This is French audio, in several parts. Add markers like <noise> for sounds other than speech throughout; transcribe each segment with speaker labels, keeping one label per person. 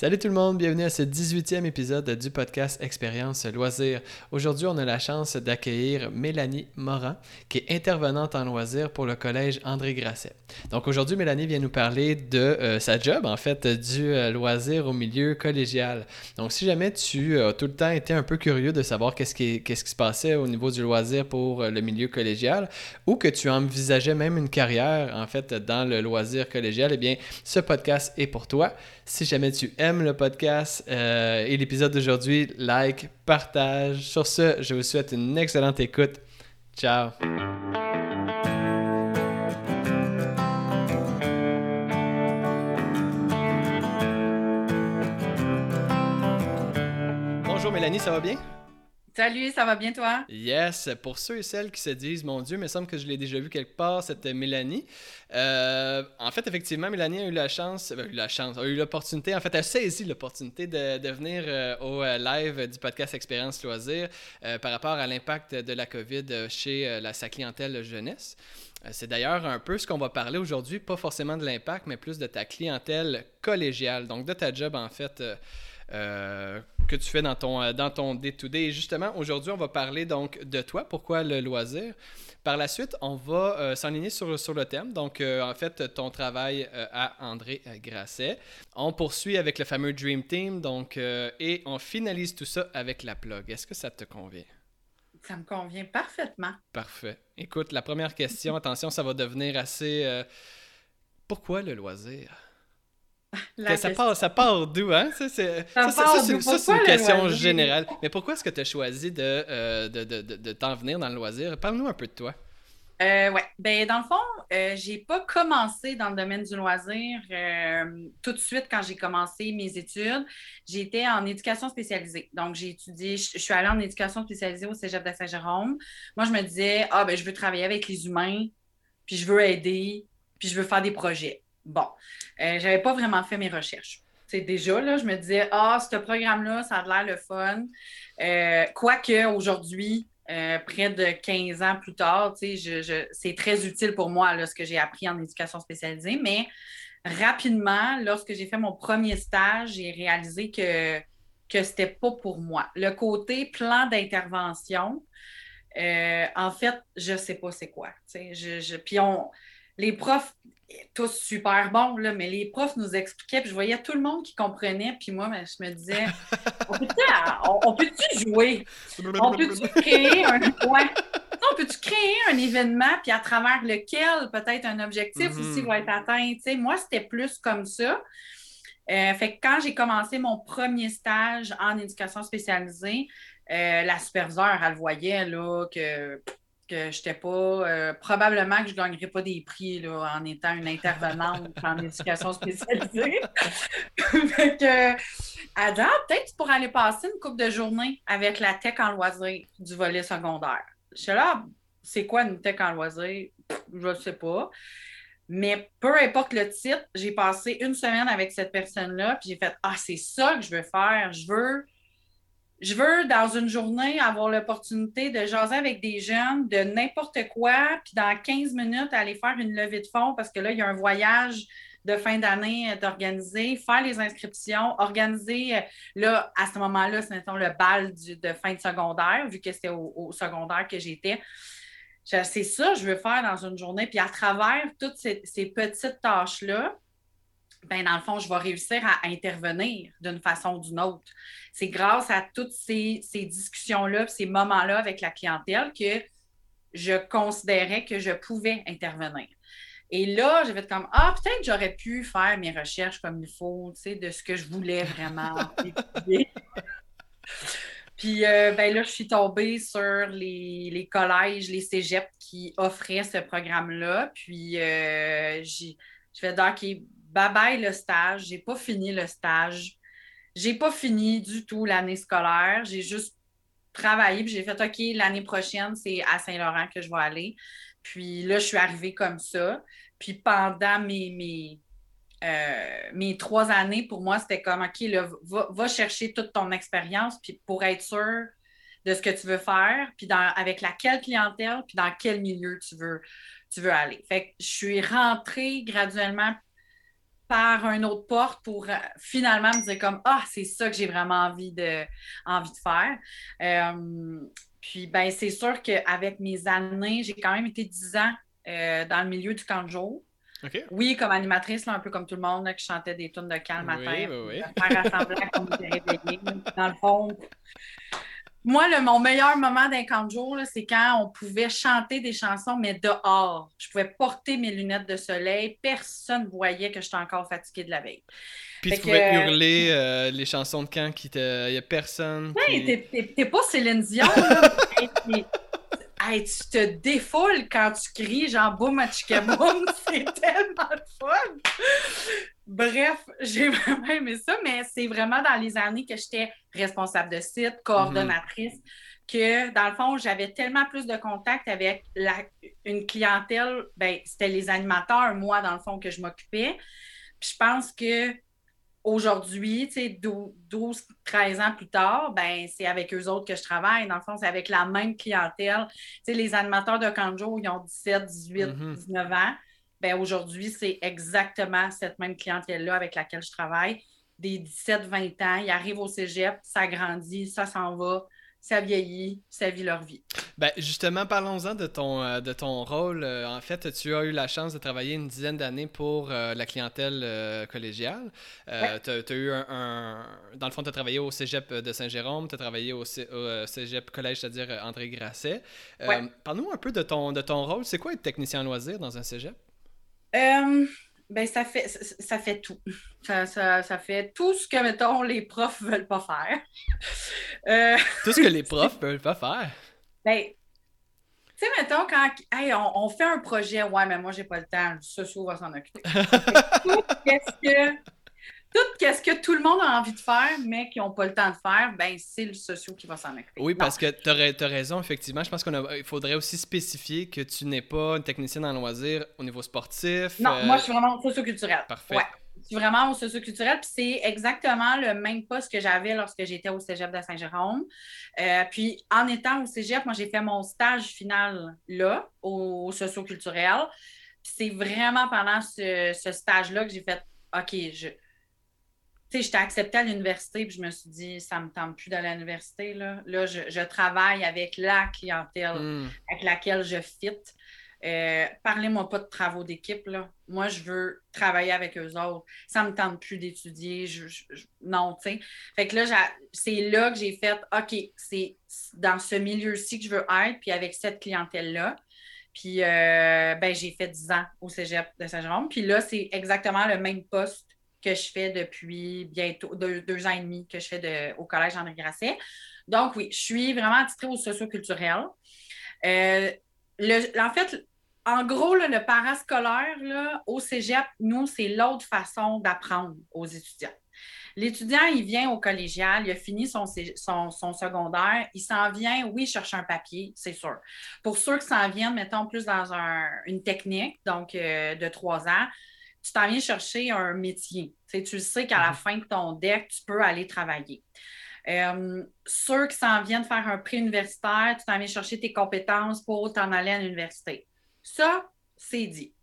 Speaker 1: Salut tout le monde, bienvenue à ce 18e épisode du podcast Expérience Loisirs. Aujourd'hui, on a la chance d'accueillir Mélanie Morin, qui est intervenante en loisirs pour le collège André Grasset. Donc aujourd'hui, Mélanie vient nous parler de euh, sa job, en fait, du euh, loisir au milieu collégial. Donc si jamais tu as tout le temps été un peu curieux de savoir qu'est-ce qui, qui se passait au niveau du loisir pour euh, le milieu collégial, ou que tu envisageais même une carrière, en fait, dans le loisir collégial, eh bien, ce podcast est pour toi. Si jamais tu aimes le podcast euh, et l'épisode d'aujourd'hui, like, partage. Sur ce, je vous souhaite une excellente écoute. Ciao. Bonjour Mélanie, ça va bien?
Speaker 2: Salut, ça va bien toi?
Speaker 1: Yes, pour ceux et celles qui se disent, mon Dieu, il me semble que je l'ai déjà vu quelque part, cette Mélanie. Euh, en fait, effectivement, Mélanie a eu la chance, a eu la chance, a eu l'opportunité, en fait, a saisi l'opportunité de, venir euh, au euh, live du podcast Expérience Loisir par rapport à l'impact de la COVID chez la, sa clientèle jeunesse. C'est d'ailleurs un peu ce qu'on va parler aujourd'hui, pas forcément de l'impact, mais plus de ta clientèle collégiale, donc de ta job en fait. Euh, que tu fais dans ton, euh, dans ton day-to-day. Et justement, aujourd'hui, on va parler donc de toi. Pourquoi le loisir? Par la suite, on va euh, s'enligner sur, sur le thème. Donc, en fait, ton travail à André Grasset. On poursuit avec le fameux Dream Team. Donc, et on finalise tout ça avec la plug. Est-ce que ça te convient?
Speaker 2: Ça me convient parfaitement.
Speaker 1: Parfait. Écoute, la première question, attention, ça va devenir assez... pourquoi le loisir? <laughs> ça, part, ça part d'où, hein? Ça, c'est, une question générale. Mais pourquoi est-ce que tu as choisi de, euh, de, de, de, t'en venir dans le loisir? Parle-nous un peu de toi.
Speaker 2: Euh, ouais. Ben, dans le fond, euh, j'ai pas commencé dans le domaine du loisir euh, tout de suite quand j'ai commencé mes études. J'étais en éducation spécialisée. Donc, j'ai étudié, je, suis allée en éducation spécialisée au Cégep de Saint-Jérôme. Moi, je me disais, ah, ben, je veux travailler avec les humains, puis je veux aider, puis je veux faire des projets. Bon, euh, j'avais pas vraiment fait mes recherches. Déjà, là, je me disais, ah, ce programme-là, ça a l'air le fun. Euh, quoique aujourd'hui, euh, près de 15 ans plus tard, c'est très utile pour moi ce que j'ai appris en éducation spécialisée, mais rapidement, lorsque j'ai fait mon premier stage, j'ai réalisé que, que ce n'était pas pour moi. Le côté plan d'intervention, en fait, je ne sais pas c'est quoi. Puis on, les profs, tous super bons, là, mais les profs nous expliquaient, puis je voyais tout le monde qui comprenait, puis moi, ben, je me disais, <laughs> on peut-tu jouer? On peut-tu <laughs> créer un point? On peut-tu créer un événement, puis à travers lequel peut-être un objectif mm-hmm. aussi va être atteint? moi, c'était plus comme ça. Euh, fait que quand j'ai commencé mon premier stage en éducation spécialisée, euh, la superviseure, elle voyait là, que que je n'étais pas. Euh, probablement que je ne gagnerais pas des prix là, en étant une intervenante en <laughs> éducation spécialisée. <laughs> fait que, Adam, peut-être pour aller passer une couple de journées avec la tech en loisir du volet secondaire. Je suis là, c'est quoi une tech en loisir? Je ne sais pas. Mais peu importe le titre, j'ai passé une semaine avec cette personne-là, puis j'ai fait Ah, c'est ça que je veux faire. Je veux je veux, dans une journée, avoir l'opportunité de jaser avec des jeunes de n'importe quoi, puis dans 15 minutes, aller faire une levée de fonds parce que là, il y a un voyage de fin d'année d'organiser, faire les inscriptions, organiser, euh, là, à ce moment-là, c'est le bal de fin de secondaire, vu que c'était au, secondaire que j'étais. C'est ça que je veux faire dans une journée. Puis à travers toutes ces, ces petites tâches-là, ben, dans le fond, je vais réussir à intervenir d'une façon ou d'une autre. C'est grâce à toutes ces, discussions-là, ces moments-là avec la clientèle que je considérais que je pouvais intervenir. Et là, j'avais comme Ah, peut-être j'aurais pu faire mes recherches comme il faut, tu sais, de ce que je voulais vraiment <laughs> Puis euh, ben là, je suis tombée sur les, collèges, les cégeps qui offraient ce programme-là. Puis euh, j'ai fait OK, bye le stage, j'ai pas fini le stage. J'ai pas fini du tout l'année scolaire. J'ai juste travaillé, puis j'ai fait OK, l'année prochaine, c'est à Saint-Laurent que je vais aller. Puis là, je suis arrivée comme ça. Puis pendant mes, mes, euh, mes trois années, pour moi, c'était comme OK, là, va, chercher toute ton expérience puis pour être sûr de ce que tu veux faire, puis dans, avec laquelle clientèle, puis dans quel milieu tu veux, tu veux aller. Fait que je suis rentrée graduellement par une autre porte pour euh, finalement me dire comme Ah, c'est ça que j'ai vraiment envie de, envie de faire. Euh, puis, ben, c'est sûr qu'avec mes années, j'ai quand même été 10 ans euh, dans le milieu du camp de jour. Oui, comme animatrice, un peu comme tout le monde, là, qui chantait des tunes de calme matin. Oui, oui, oui. Faire réveillés. Dans le fond, moi, le, mon meilleur moment d'un camp de jour, c'est quand on pouvait chanter des chansons, mais dehors. Je pouvais porter mes lunettes de soleil. Personne ne voyait que j'étais encore fatiguée de la veille.
Speaker 1: Puis tu pouvais hurler euh, les chansons de camp qui Il n'y a personne.
Speaker 2: Oui, t'es pas Céline Dion. <laughs> hey, tu te défoules quand tu cries genre boum, boum. <laughs> c'est tellement fun. Bref, <laughs> j'ai vraiment aimé ça, mais c'est vraiment dans les années que j'étais responsable de site, coordonnatrice, que dans le fond, j'avais tellement plus de contact avec la, une clientèle, ben, c'était les animateurs, moi, dans le fond, que je m'occupais. Puis je pense que aujourd'hui, 12, 13 ans plus tard, ben, c'est avec eux autres que je travaille. Dans le fond, c'est avec la même clientèle. les animateurs de Kanjo, ils ont 17, 18, 19 ans aujourd'hui, c'est exactement cette même clientèle-là avec laquelle je travaille. Des 17-20 ans, ils arrivent au cégep, ça grandit, ça s'en va, ça vieillit, ça vit leur vie.
Speaker 1: Ben justement, parlons-en de ton, euh, de ton rôle. Euh, en fait, tu as eu la chance de travailler une dizaine d'années pour euh, la clientèle collégiale. Tu as, eu un, Dans le fond, tu as travaillé au cégep de Saint-Jérôme, tu as travaillé au, cégep collège, c'est-à-dire André Grasset. Parle-nous un peu de ton, de ton rôle. C'est quoi être technicien loisir dans un cégep?
Speaker 2: Euh, ben, ça fait, ça, fait tout. Ça, ça, fait tout ce que, mettons, les profs veulent pas faire.
Speaker 1: Euh, tout ce que les profs <laughs> veulent pas faire?
Speaker 2: Ben, tu sais, mettons, quand on, on, fait un projet, ouais, mais moi, j'ai pas le temps, ce soir va s'en occuper. <laughs> Qu'est-ce que tout ce que tout le monde a envie de faire, mais qui n'ont pas le temps de faire, ben c'est le socio qui va s'en occuper.
Speaker 1: Oui, parce que tu as, raison, effectivement. Je pense qu'il faudrait aussi spécifier que tu n'es pas une technicienne en loisir au niveau sportif.
Speaker 2: Non, moi, je suis vraiment socio-culturel. Parfait. Ouais. Je suis vraiment au socio-culturel, puis c'est exactement le même poste que j'avais lorsque j'étais au cégep de Saint-Jérôme. Euh, puis en étant au cégep, moi, j'ai fait mon stage final là, au socio-culturel. c'est vraiment pendant ce, ce stage-là que j'ai fait OK, je sais, j'étais acceptée à l'université, puis je me suis dit, ça me tente plus d'aller à l'université. Là, là je, travaille avec la clientèle hmm. avec laquelle je fit. Euh, parlez-moi pas de travaux d'équipe. Moi, je veux travailler avec eux autres. Ça me tente plus d'étudier. non, tu sais. Fait que là, c'est là que j'ai fait OK, c'est dans ce milieu-ci que je veux être, puis avec cette clientèle-là. Puis, euh, ben, j'ai fait 10 ans au cégep de Saint-Jérôme. Puis là, c'est exactement le même poste que je fais depuis bientôt deux, ans et demi que je fais au Collège André Grasset. Donc, oui, je suis vraiment attitrée au socio-culturel. Euh, en fait, en gros, le parascolaire au cégep, nous, c'est l'autre façon d'apprendre aux étudiants. L'étudiant, il vient au collégial, il a fini son, secondaire, il s'en vient, oui, chercher un papier, c'est sûr. Pour ceux qui s'en viennent, mettons, plus dans une technique, donc euh, de trois ans, tu t'en viens chercher un métier. tu sais qu'à la mhm. fin de ton deck, tu peux aller travailler. Euh, ceux qui s'en viennent faire un prix universitaire, tu t'en viens chercher tes compétences pour t'en aller à l'université. Ça, c'est dit.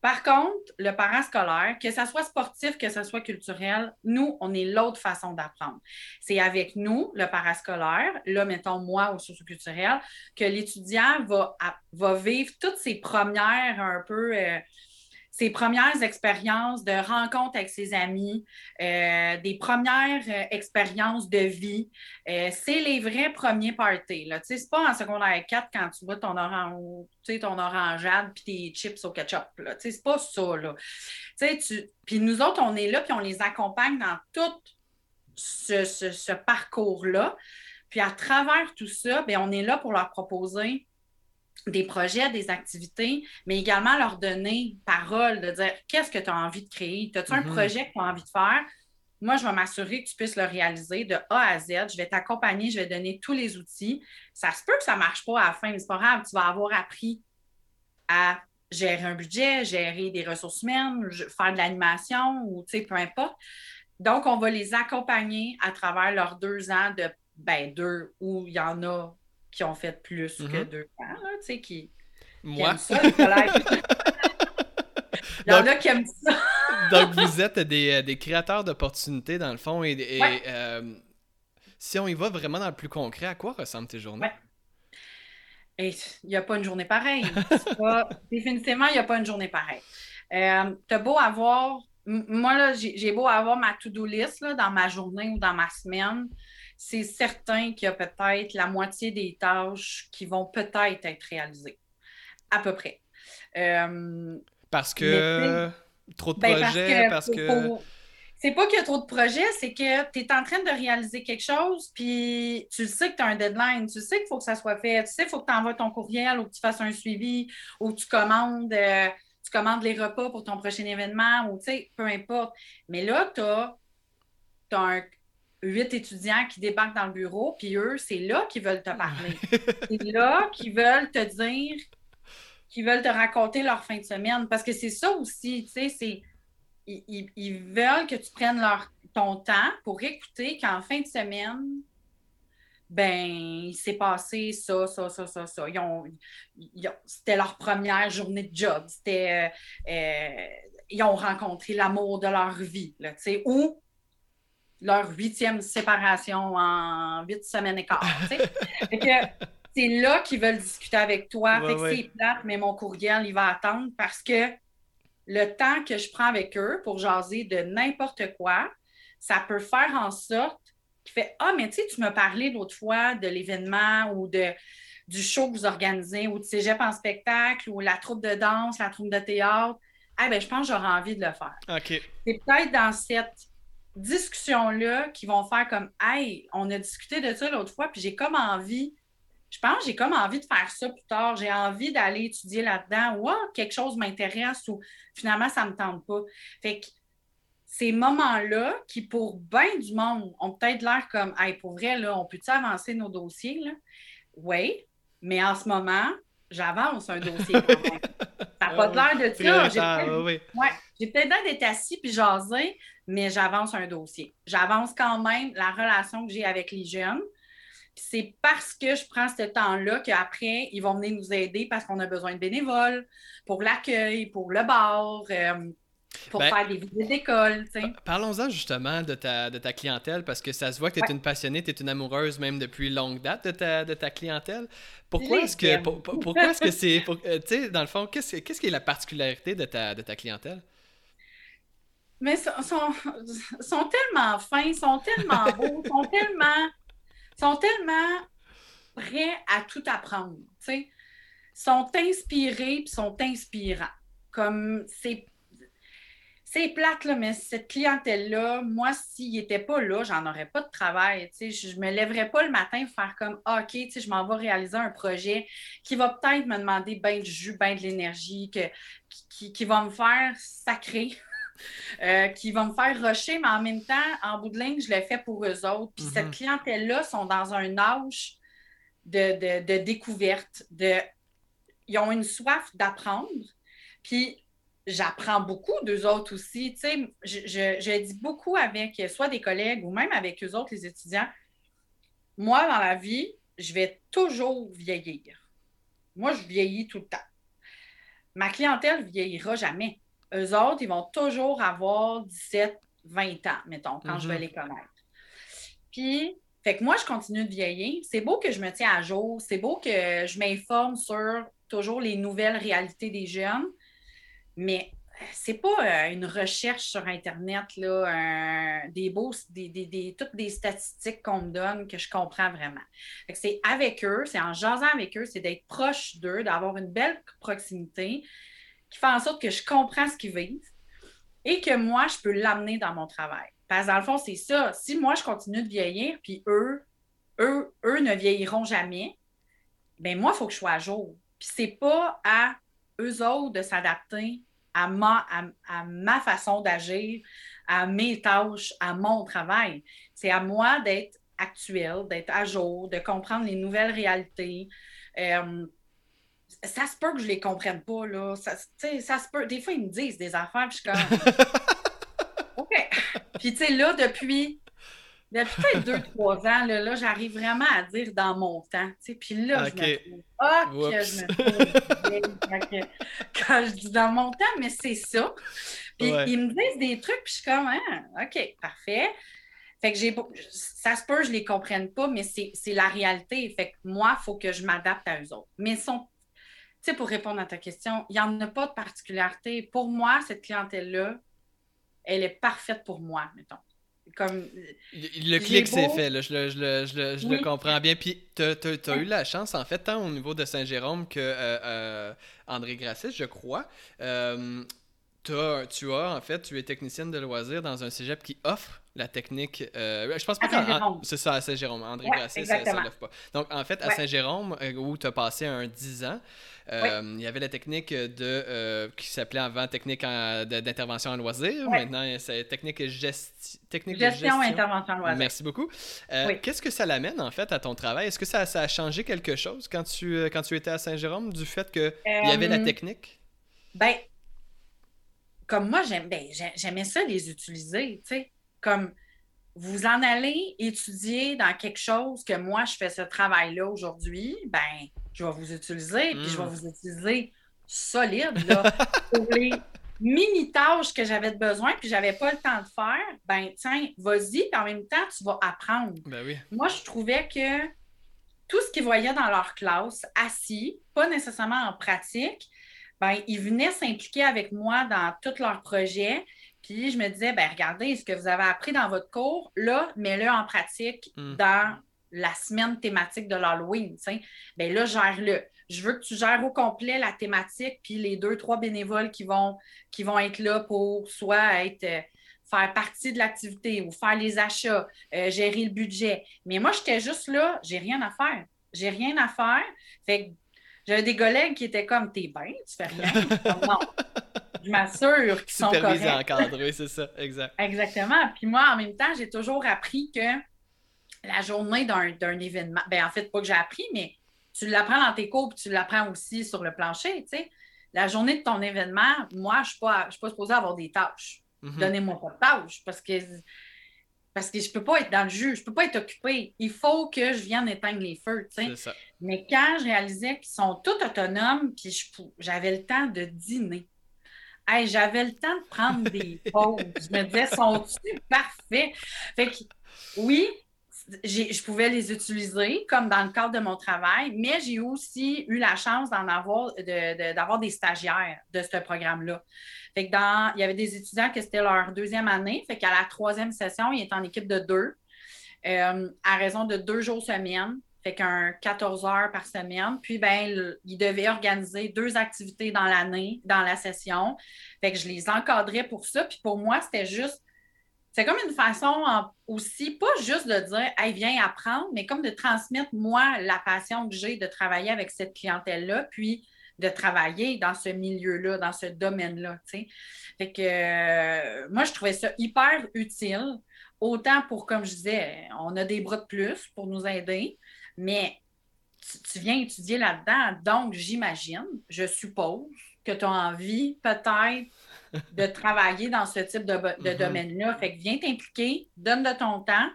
Speaker 2: Par contre, le parascolaire, que ce soit sportif, que ce soit culturel, nous, on est l'autre façon d'apprendre. C'est avec nous, le parascolaire, là, mettons moi au socio-culturel, que l'étudiant va, va vivre toutes ses premières un peu. Euh, ses premières expériences de rencontre avec ses amis, euh, des premières euh, expériences de vie. Euh, c'est les vrais premiers parties. Ce n'est pas en secondaire 4 quand tu vois ton, orange, ton orangeade puis tes chips au ketchup. Ce n'est pas ça. Là. Puis nous autres, on est là puis on les accompagne dans tout ce, parcours-là. Puis à travers tout ça, bien, on est là pour leur proposer des projets, des activités, mais également leur donner parole, de dire qu'est-ce que tu as envie de créer? As-tu un mm-hmm. projet que tu as envie de faire? Moi, je vais m'assurer que tu puisses le réaliser de A à Z. Je vais t'accompagner, je vais donner tous les outils. Ça se peut que ça ne marche pas à la fin, mais c'est pas grave. Tu vas avoir appris à gérer un budget, gérer des ressources humaines, faire de l'animation ou peu importe. Donc, on va les accompagner à travers leurs deux ans de ben, deux où il y en a qui ont fait plus que mm-hmm. deux ans, tu sais, qui,
Speaker 1: Moi?
Speaker 2: ça, <laughs> Il y en a qui aiment ça.
Speaker 1: Donc, vous êtes des, des créateurs d'opportunités, dans le fond, et, euh, si on y va vraiment dans le plus concret, à quoi ressemblent tes journées?
Speaker 2: il n'y a pas une journée pareille. <laughs> Définitivement, il n'y a pas une journée pareille. Euh, tu as beau avoir, moi, là, j'ai beau avoir ma to-do list dans ma journée ou dans ma semaine, c'est certain qu'il y a peut-être la moitié des tâches qui vont peut-être être réalisées. À peu près.
Speaker 1: Euh, parce que trop de ben, projets, parce que.
Speaker 2: C'est pas qu'il y a trop de projets, c'est que tu es en train de réaliser quelque chose, puis tu sais que tu as un deadline, tu sais qu'il faut que ça soit fait, tu sais qu'il faut que tu envoies ton courriel ou que tu fasses un suivi ou que tu commandes, euh, tu commandes les repas pour ton prochain événement ou tu sais, peu importe. Mais là, tu as, as huit étudiants qui débarquent dans le bureau, puis eux, c'est là qu'ils veulent te parler. c'est là qu'ils veulent te dire, qu'ils veulent te raconter leur fin de semaine. Parce que c'est ça aussi, tu sais, c'est ils, veulent que tu prennes leur, ton temps pour écouter qu'en fin de semaine, ben, il s'est passé ça, ça, ça, ça, ça. c'était leur première journée de job. C'était, euh, euh, ils ont rencontré l'amour de leur vie, là, ou leur huitième séparation en huit semaines et quart. <laughs> c'est là qu'ils veulent discuter avec toi. c'est plate, mais mon courriel, il va attendre parce que le temps que je prends avec eux pour jaser de n'importe quoi, ça peut faire en sorte qu'il fait Ah, mais tu sais, tu m'as parlé l'autre fois de l'événement ou de, du show que vous organisez ou de cégep en spectacle ou la troupe de danse, la troupe de théâtre. Ah, ben, je pense que j'aurais envie de le faire. C'est peut-être dans cette discussion-là qu'ils vont faire comme Hey, on a discuté de ça l'autre fois, puis j'ai comme envie je pense que j'ai comme envie de faire ça plus tard. J'ai envie d'aller étudier là-dedans ou ah, quelque chose m'intéresse ou finalement, ça ne me tente pas. Fait que ces moments-là, qui pour bien du monde ont peut-être l'air comme Hey, pour vrai, là, on peut-tu avancer nos dossiers? Là? Oui, mais en ce moment, j'avance un dossier. ça n'a pas <laughs> l'air de ça. J'ai peut-être d'être assis puis jaser, mais j'avance un dossier. J'avance quand même la relation que j'ai avec les jeunes c'est parce que je prends ce temps-là qu'après, ils vont venir nous aider parce qu'on a besoin de bénévoles pour l'accueil, pour le bar, euh, pour ben, faire des visites d'école.
Speaker 1: Parlons-en justement de ta, de ta clientèle parce que ça se voit que tu es une passionnée, tu es une amoureuse même depuis longue date de ta, de ta clientèle. Pourquoi est-ce que pourquoi est-ce que c'est. Euh, tu sais, dans le fond, qu'est-ce, qu'est-ce qui est la particularité de ta, de ta clientèle?
Speaker 2: Mais sont, sont, sont tellement fins, ils sont tellement <laughs> beaux, sont tellement sont tellement prêts à tout apprendre. Ils sont inspirés et sont inspirants. Comme c'est. C'est plate, là, mais cette clientèle-là, moi, s'il n'était pas là, j'en aurais pas de travail. Je ne me lèverais pas le matin pour faire comme ah, OK, je m'en vais réaliser un projet qui va peut-être me demander bien du jus, bien de l'énergie, qui, qui va me faire sacrer Euh, qui va me faire rusher, mais en même temps, en bout de ligne, je le fais pour eux autres. Puis cette mhm. clientèle-là sont dans un âge de, découverte, de... ils ont une soif d'apprendre. Puis j'apprends beaucoup d'eux autres aussi. Tu sais, je, je, dis beaucoup avec soit des collègues ou même avec eux autres, les étudiants. Moi, dans la vie, je vais toujours vieillir. Moi, je vieillis tout le temps. Ma clientèle vieillira jamais eux autres, ils vont toujours avoir 17, 20 ans, mettons, quand je vais mhm. les connaître. Puis, fait que moi, je continue de vieillir. C'est beau que je me tiens à jour. C'est beau que je m'informe sur toujours les nouvelles réalités des jeunes. Mais c'est pas euh, une recherche sur Internet, là, des beaux, des, toutes des statistiques qu'on me donne que je comprends vraiment. C'est avec eux, c'est en jasant avec eux, c'est d'être proche d'eux, d'avoir une belle proximité, qui fait en sorte que je comprends ce qu'ils vivent et que moi, je peux l'amener dans mon travail. Parce que dans le fond, c'est ça. Si moi, je continue de vieillir, puis eux, eux, eux ne vieilliront jamais, bien moi, il faut que je sois à jour. Puis c'est pas à eux autres de s'adapter à ma, à, ma façon d'agir, à mes tâches, à mon travail. C'est à moi d'être actuel, d'être à jour, de comprendre les nouvelles réalités. Euh, ça se peut que je les comprenne pas, là. Ça, ça se peut. Des fois, ils me disent des affaires, puis je suis comme. <laughs> OK. Puis, tu sais, là, depuis depuis peut-être deux, trois ans, là, là j'arrive vraiment à dire dans mon temps. Puis là, je me trouve. Ah, que je me trouve quand, je dis dans mon temps, mais c'est ça. Puis ils me disent des trucs, puis je suis comme, ah, OK, parfait. Fait que j'ai. Ça se peut, je les comprenne pas, mais c'est la réalité. Fait que moi, il faut que je m'adapte à eux autres. Mais sont. Tu sais, pour répondre à ta question, il n'y en a pas de particularité. Pour moi, cette clientèle-là, elle est parfaite pour moi, mettons. Comme,
Speaker 1: le clic s'est fait, là, je, le, je, le, je, le, comprends bien. Puis, tu as, eu la chance, en fait, tant au niveau de Saint-Jérôme que euh, euh, André Grasset, je crois. Euh, as, tu as, en fait, tu es technicienne de loisirs dans un cégep qui offre la technique. Euh, je pense pas que c'est ça, à Saint-Jérôme. André Grasset, ça ne lève pas. Donc, en fait, à Saint-Jérôme, euh, où tu as passé un 10 ans, euh, il y avait la technique de qui s'appelait avant technique d'intervention en loisirs. Maintenant, c'est technique, gesti technique
Speaker 2: gestion, de gestion. intervention en loisirs.
Speaker 1: Merci beaucoup. Qu'est-ce que ça l'amène, en fait, à ton travail? Est-ce que ça, ça, a changé quelque chose quand tu, quand tu étais à Saint-Jérôme du fait qu'il y avait la technique?
Speaker 2: Ben, comme moi, ben, j'aimais ça les utiliser, tu sais. Comme vous en allez étudier dans quelque chose que moi, je fais ce travail-là aujourd'hui, ben, je vais vous utiliser, puis je vais hmm. vous utiliser solide, là, <laughs> pour les mini-tâches que j'avais besoin, puis j'avais pas le temps de faire, ben, tiens, vas-y, puis en même temps, tu vas apprendre.
Speaker 1: Ben oui.
Speaker 2: Moi, je trouvais que tout ce qu'ils voyaient dans leur classe, assis, pas nécessairement en pratique, ben, ils venaient s'impliquer avec moi dans tous leurs projets. Puis je me disais, ben regardez, ce que vous avez appris dans votre cours, là, mets-le en pratique hmm. dans la semaine thématique de l'Halloween. Ben là, gère-le. Je veux que tu gères au complet la thématique, puis les deux, trois bénévoles qui vont, qui vont être là pour soit être euh, faire partie de l'activité ou faire les achats, euh, gérer le budget. Mais moi, j'étais juste là, j'ai rien à faire. J'ai rien à faire. Fait que j'avais des collègues qui étaient comme T'es bien, tu fais rien? non. Je m'assure qu'ils sont corrects.
Speaker 1: encadrés, c'est ça, exact.
Speaker 2: Exactement. Puis moi, en même temps, j'ai toujours appris que la journée d'un événement, ben en fait, pas que j'ai appris, mais tu l'apprends dans tes cours, puis tu l'apprends aussi sur le plancher, tu sais. La journée de ton événement, moi, je ne suis, pas, supposée avoir des tâches. Mm-hmm. Donnez-moi pas de tâches parce que parce que je peux pas être dans le jus, je peux pas être occupée. Il faut que je vienne éteindre les feux, tu sais. Mais quand je réalisais qu'ils sont tous autonomes, puis j'avais le temps de dîner. Hey, j'avais le temps de prendre des <laughs> pauses. je me disais, sont-ils parfaits? Fait que, oui, je pouvais les utiliser comme dans le cadre de mon travail, mais j'ai aussi eu la chance d'en avoir, d'avoir des stagiaires de ce programme-là. Fait que dans, il y avait des étudiants que c'était leur deuxième année. Fait qu'à la troisième session, ils étaient en équipe de deux, euh, à raison de deux jours semaine. Fait qu'un 14 heures par semaine. Puis, ben, ils devaient organiser deux activités dans l'année, dans la session. Fait que je les encadrais pour ça. Puis pour moi, c'était juste c'est comme une façon aussi, pas juste de dire, hey, viens apprendre, mais comme de transmettre, moi, la passion que j'ai de travailler avec cette clientèle-là, puis de travailler dans ce milieu-là, dans ce domaine-là. Fait que euh, moi, je trouvais ça hyper utile, autant pour, comme je disais, on a des bras de plus pour nous aider, mais tu, viens étudier là-dedans, donc j'imagine, je suppose que tu as envie peut-être de travailler dans ce type de, mm-hmm. domaine-là. Fait que viens t'impliquer, donne de ton temps,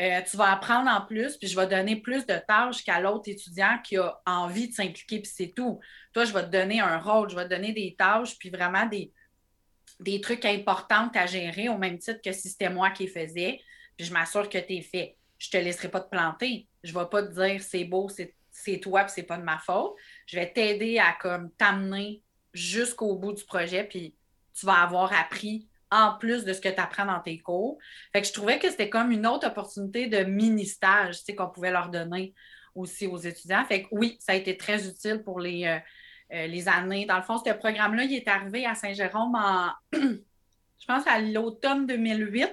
Speaker 2: euh, tu vas apprendre en plus, puis je vais donner plus de tâches qu'à l'autre étudiant qui a envie de s'impliquer, puis c'est tout. Toi, je vais te donner un rôle, je vais te donner des tâches, puis vraiment des, des trucs importants à gérer, au même titre que si c'était moi qui les faisais, puis je m'assure que tu es fait. Je ne te laisserai pas te planter. Je ne vais pas te dire c'est beau, c'est toi, puis c'est pas de ma faute. Je vais t'aider à comme t'amener jusqu'au bout du projet, puis tu vas avoir appris en plus de ce que tu apprends dans tes cours. Fait que je trouvais que c'était comme une autre opportunité de mini-stage qu'on pouvait leur donner aussi aux étudiants. Fait que oui, ça a été très utile pour les, euh, euh, les années. Dans le fond, ce programme-là, il est arrivé à Saint-Jérôme en, <clears throat> je pense, à l'automne 2008.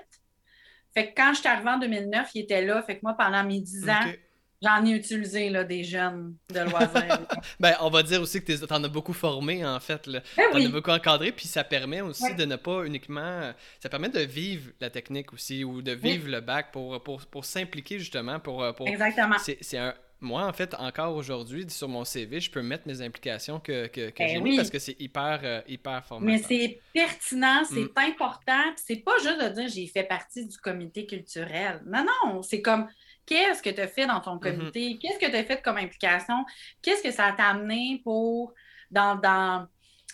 Speaker 2: Fait que quand je suis arrivée en 2009, il était là. Fait que moi, pendant mes 10 ans, J'en ai utilisé là, des jeunes de loisirs. <laughs>
Speaker 1: ben, on va dire aussi que tu en as beaucoup formé, en fait. Ben en as beaucoup encadré, puis ça permet aussi de ne pas uniquement. Ça permet de vivre la technique aussi, ou de vivre le bac pour, pour, pour s'impliquer justement. Pour, pour...
Speaker 2: Exactement.
Speaker 1: C'est un moi, en fait, encore aujourd'hui, sur mon CV, je peux mettre mes implications que, que,
Speaker 2: Ben
Speaker 1: j'ai
Speaker 2: oui.
Speaker 1: parce que c'est hyper, euh, hyper formateur.
Speaker 2: Mais c'est pertinent, c'est
Speaker 1: Mm.
Speaker 2: important. C'est pas juste de dire j'ai fait partie du comité culturel. Non, non, c'est comme qu'est-ce que tu as fait dans
Speaker 1: Mm-hmm.
Speaker 2: ton comité? Qu'est-ce que tu as fait comme implication? Qu'est-ce que ça t'a amené pour dans, dans,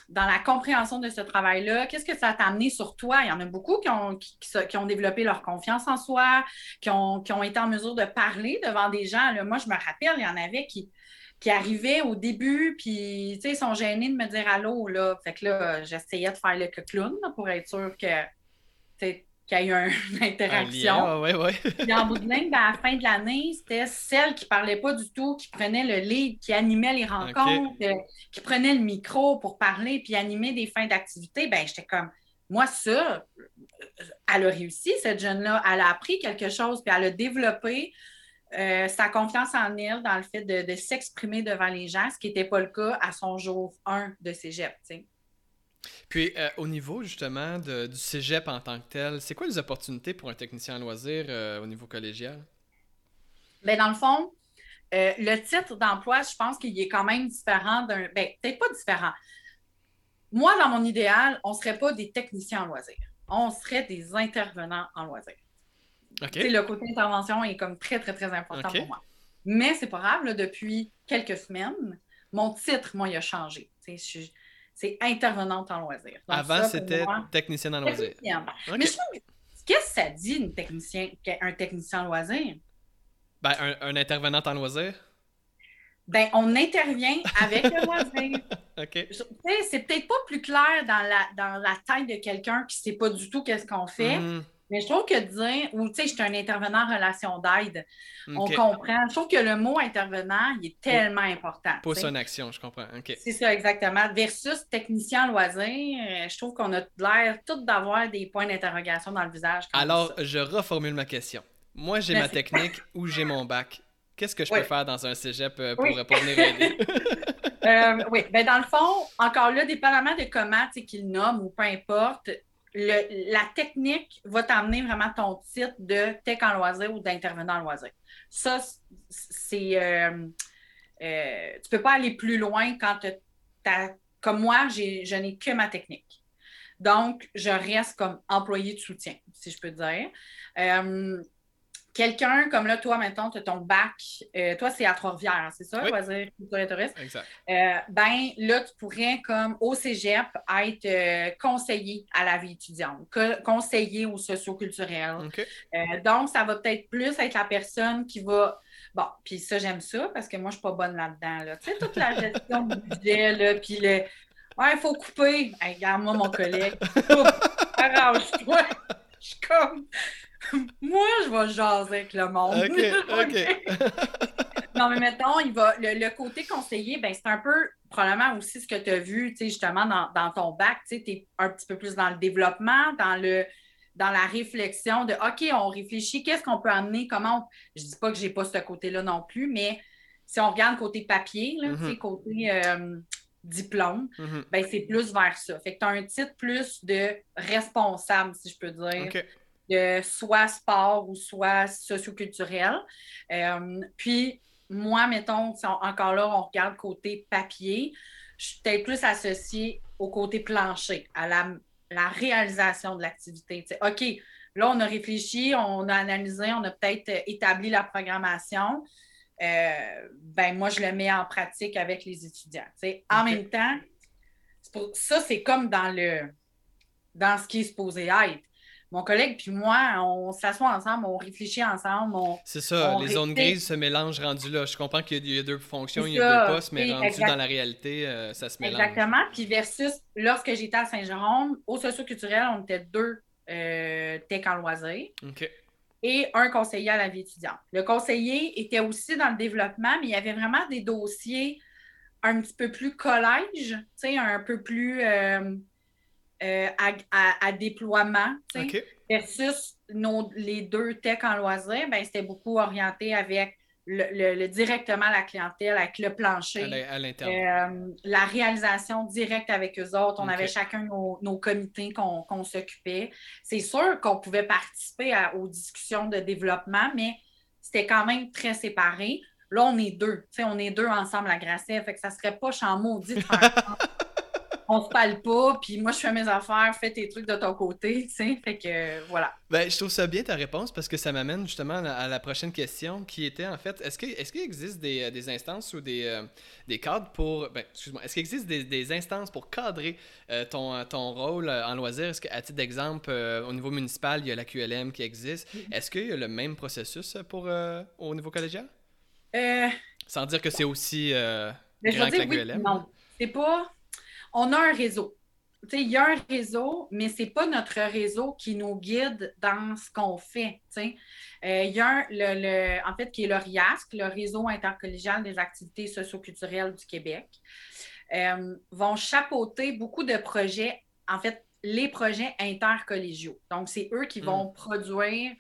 Speaker 2: dans la compréhension de ce travail-là? Qu'est-ce que ça t'a amené sur toi? Il y en a beaucoup qui ont, qui, ont développé leur confiance en soi, qui ont, qui ont été en mesure de parler devant des gens. Là, moi, je me rappelle, il y en avait qui qui arrivaient au début, puis, tu sais, ils sont gênés de me dire allô, là. Fait que là, j'essayais de faire le clown, là, pour être sûr que, qu'il y ait eu un- <laughs> une
Speaker 1: Un
Speaker 2: interaction.
Speaker 1: lien, ouais, ouais. <laughs>
Speaker 2: Puis en bout de ligne, ben, à la fin de l'année, c'était celle qui parlait pas du tout, qui prenait le lead, qui animait les rencontres, euh, qui prenait le micro pour parler, puis animer des fins d'activité. Ben, j'étais comme, moi, ça, euh, elle a réussi, cette jeune-là. Elle a appris quelque chose, puis elle a développé euh, sa confiance en elle dans le fait de, de s'exprimer devant les gens, ce qui n'était pas le cas à son jour 1 de cégep. tu sais.
Speaker 1: Puis, euh, au niveau justement de- du cégep en tant que tel, c'est quoi les opportunités pour un technicien en loisir euh, au niveau collégial?
Speaker 2: Ben, dans le fond, euh, le titre d'emploi, je pense qu'il est quand même différent d'un. Ben, peut-être pas différent. Moi, dans mon idéal, on ne serait pas des techniciens en loisirs. On serait des intervenants en sais, Le côté intervention est comme très, très, très important pour moi. Mais c'est pas grave, là, depuis quelques semaines, mon titre, moi, il a changé. Tu sais, je suis- C'est intervenante en loisirs. Donc,
Speaker 1: Avant, c'était technicienne en loisir.
Speaker 2: Mais je trouve, qu'est-ce que ça dit, une technicien, un technicien en loisirs?
Speaker 1: Ben, un, un intervenant en loisir?
Speaker 2: Ben, on intervient avec le loisir. <laughs>
Speaker 1: OK.
Speaker 2: C'est peut-être pas plus clair dans la, dans la tête de quelqu'un qui sait pas du tout qu'est-ce qu'on fait,
Speaker 1: Mhm.
Speaker 2: Mais je trouve que dire, ou tu sais, je suis un intervenant en relation d'aide, on comprend. Je trouve que le mot intervenant, il est tellement important.
Speaker 1: Pousse en action, je comprends. OK.
Speaker 2: C'est ça, exactement. Versus technicien en loisir, euh, je trouve qu'on a l'air tout d'avoir des points d'interrogation dans le visage.
Speaker 1: Alors, je reformule ma question. Moi, j'ai ma technique ou j'ai mon bac. Qu'est-ce que je
Speaker 2: Oui.
Speaker 1: peux faire dans un cégep euh, pour,
Speaker 2: Oui.
Speaker 1: pour venir aider?
Speaker 2: Euh, oui, ben dans le fond, encore là, dépendamment de comment tu sais, qu'il nomme ou peu importe, le- la technique va t'amener vraiment ton titre de tech en loisir ou d'intervenant en loisir. Ça, c'est. Euh, euh, tu peux pas aller plus loin quand tu Comme moi, je n'ai que ma technique. Donc, je reste comme employé de soutien, si je peux dire. Euh, Quelqu'un comme là, toi, maintenant, tu as ton bac. euh, toi, c'est à Trois-Rivières, c'est ça,
Speaker 1: Oui.
Speaker 2: loisir, culture et tourisme?
Speaker 1: exact.
Speaker 2: Euh, ben là, tu pourrais, comme au cégep, être euh, conseiller à la vie étudiante, co- conseiller au socioculturel. Donc, ça va peut-être plus être la personne qui va. Bon, puis ça, j'aime ça parce que moi, je ne suis pas bonne là-dedans. Là. Tu sais, toute la gestion du budget, là, puis le. Ouais, il faut couper. Hey, regarde-moi, mon collègue. Arrange-toi. Je suis comme. <laughs> Moi, je vais jaser avec le monde.
Speaker 1: OK, <laughs> OK.
Speaker 2: Non, mais mettons, il va, le, le côté conseiller, ben, c'est un peu probablement aussi ce que tu as vu, tu sais, justement, dans, dans ton bac, tu es un petit peu plus dans le développement, dans le dans la réflexion de OK, on réfléchit, qu'est-ce qu'on peut amener, comment on- Je dis pas que j'ai pas ce côté-là non plus, mais si on regarde côté papier, là,
Speaker 1: Mhm.
Speaker 2: côté euh, diplôme,
Speaker 1: Mhm.
Speaker 2: ben, c'est plus vers ça. Fait que tu as un titre plus de responsable, si je peux dire. De soit sport ou soit socioculturel. Euh, puis, moi, mettons, si on- encore là, on regarde côté papier, je suis peut-être plus associée au côté plancher, à la, la réalisation de l'activité. OK, là, on a réfléchi, on a analysé, on a peut-être euh, établi la programmation. Euh, ben, moi, je le mets en pratique avec les étudiants. En même temps, pour- ça, c'est comme dans le dans ce qui est supposé être. Mon collègue puis moi, on s'assoit ensemble, on réfléchit ensemble,
Speaker 1: C'est ça,
Speaker 2: On
Speaker 1: les zones grises se mélangent rendues là. Je comprends qu'il y a- il y a deux fonctions, il y a
Speaker 2: ça,
Speaker 1: deux postes, mais rendu
Speaker 2: exact.
Speaker 1: dans la réalité, euh, ça se mélange.
Speaker 2: Exactement. Puis versus lorsque j'étais à Saint-Jérôme, au socioculturel, on était deux euh, tech en loisirs
Speaker 1: OK.
Speaker 2: et un conseiller à la vie étudiante. Le conseiller était aussi dans le développement, mais il y avait vraiment des dossiers un petit peu plus collège, tu sais, un peu plus euh, euh, à, à- à déploiement, versus nos, les deux tech en loisirs, ben, c'était beaucoup orienté avec le, le- le- directement la clientèle, avec le plancher.
Speaker 1: à.
Speaker 2: Euh, la réalisation directe avec eux autres. On avait chacun nos, nos comités qu'on s'occupait. C'est sûr qu'on pouvait participer à- aux discussions de développement, mais c'était quand même très séparé. Là, on est deux. Tu sais, on est deux ensemble à Grasset. Fait que ça serait pas champ maudit de faire <laughs> on se parle pas, puis moi je fais mes affaires, fais tes trucs de ton côté, tu sais. Fait que voilà.
Speaker 1: Ben, je trouve ça bien ta réponse parce que ça m'amène justement à la prochaine question qui était en fait est-ce qu'il est existe des, euh, des, instances ou des, euh, des cadres pour. Ben, excuse-moi, est-ce qu'il existe des, des, instances pour cadrer euh, ton, ton rôle en loisir? Est-ce qu'à titre d'exemple, au niveau municipal, il y a la QLM qui existe mm-hmm. Est-ce qu'il y a le même processus pour, au niveau collégial? Sans dire que c'est aussi ben, grand que la QLM.
Speaker 2: non, c'est pas on a un réseau. Il y a un réseau, mais ce n'est pas notre réseau qui nous guide dans ce qu'on fait. Il euh, y a un, le, en fait, qui est le RIASC, le Réseau intercollégial des activités socioculturelles du Québec, euh, vont chapeauter beaucoup de projets, en fait, les projets intercollégiaux. Donc, c'est eux qui vont hmm. produire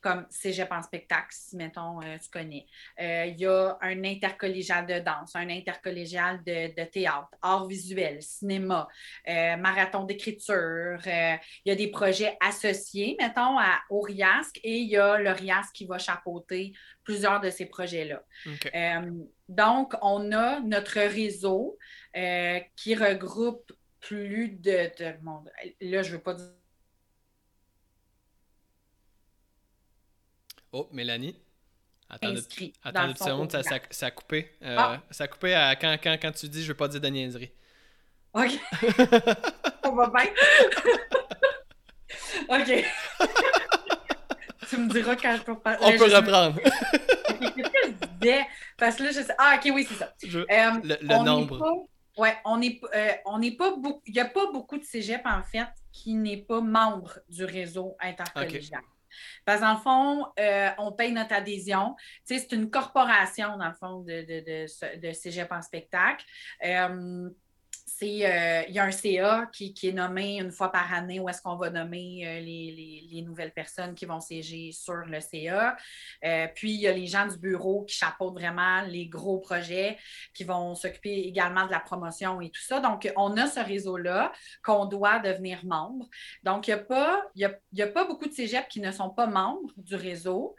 Speaker 2: comme Cégep en spectacle, si, mettons, euh, tu connais. Euh, il y a un intercollégial de danse, un intercollégial de, de théâtre, art visuel, cinéma, euh, marathon d'écriture. il y a des projets associés, mettons, à, au RIASC et il y a le RIASC qui va chapeauter plusieurs de ces projets-là. donc, on a notre réseau qui regroupe plus de, de là, je ne veux pas dire
Speaker 1: Oh, Mélanie. Attends, attends une seconde, ça, ça, a coupé. Euh, ah. Ça a coupé à quand, quand, quand tu dis je veux pas dire de niaiserie.
Speaker 2: OK. <laughs> On va bien? <laughs> OK. <laughs> tu me diras quand je peux
Speaker 1: parler. On peut reprendre.
Speaker 2: Qu'est-ce que je disais? Parce que là, je sais. Ah, OK, oui, c'est ça.
Speaker 1: Euh, le, nombre.
Speaker 2: Oui, on n'est euh, on pas beaucoup. Il n'y a pas beaucoup de cégep, en fait, qui n'est pas membre du réseau intercollégial. Parce que dans le fond, euh, on paye notre adhésion. c'est une corporation, dans le fond, de, de, de, Cégep en spectacle. Euh, euh, il y a un CA qui, est nommé une fois par année où est-ce qu'on va nommer euh, les, nouvelles personnes qui vont siéger sur le CA. Euh, puis, il y a les gens du bureau qui chapeautent vraiment les gros projets, qui vont s'occuper également de la promotion et tout ça. Donc, on a ce réseau-là qu'on doit devenir membre. Donc, il n'y a, pas, a pas beaucoup de cégeps qui ne sont pas membres du réseau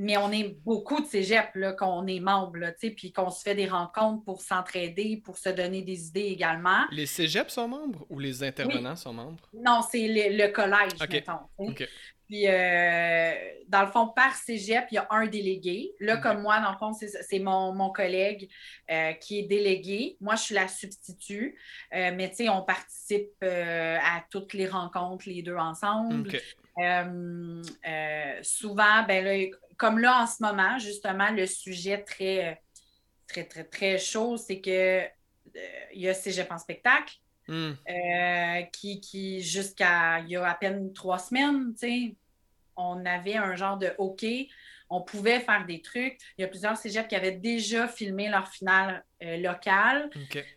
Speaker 2: mais on est beaucoup de cégep qu'on est membre, puis qu'on se fait des rencontres pour s'entraider, pour se donner des idées également.
Speaker 1: Les cégeps sont membres ou les intervenants sont membres?
Speaker 2: Non, c'est le, collège, mettons. Puis, euh, dans le fond, par cégep, il y a un délégué. Là, comme moi, dans le fond, c'est mon, collègue euh, qui est délégué. Moi, je suis la substitut. Euh, mais, tu sais, on participe à toutes les rencontres, les deux ensemble. souvent, ben là, comme là, en ce moment, justement, le sujet très, très, très, très chaud, c'est que euh, il y a Cégep en spectacle. Hmm. Euh, qui, qui jusqu'à il y a à peine trois semaines, on avait un genre de OK, on pouvait faire des trucs. Il y a plusieurs cégeps qui avaient déjà filmé leur finale euh, locale.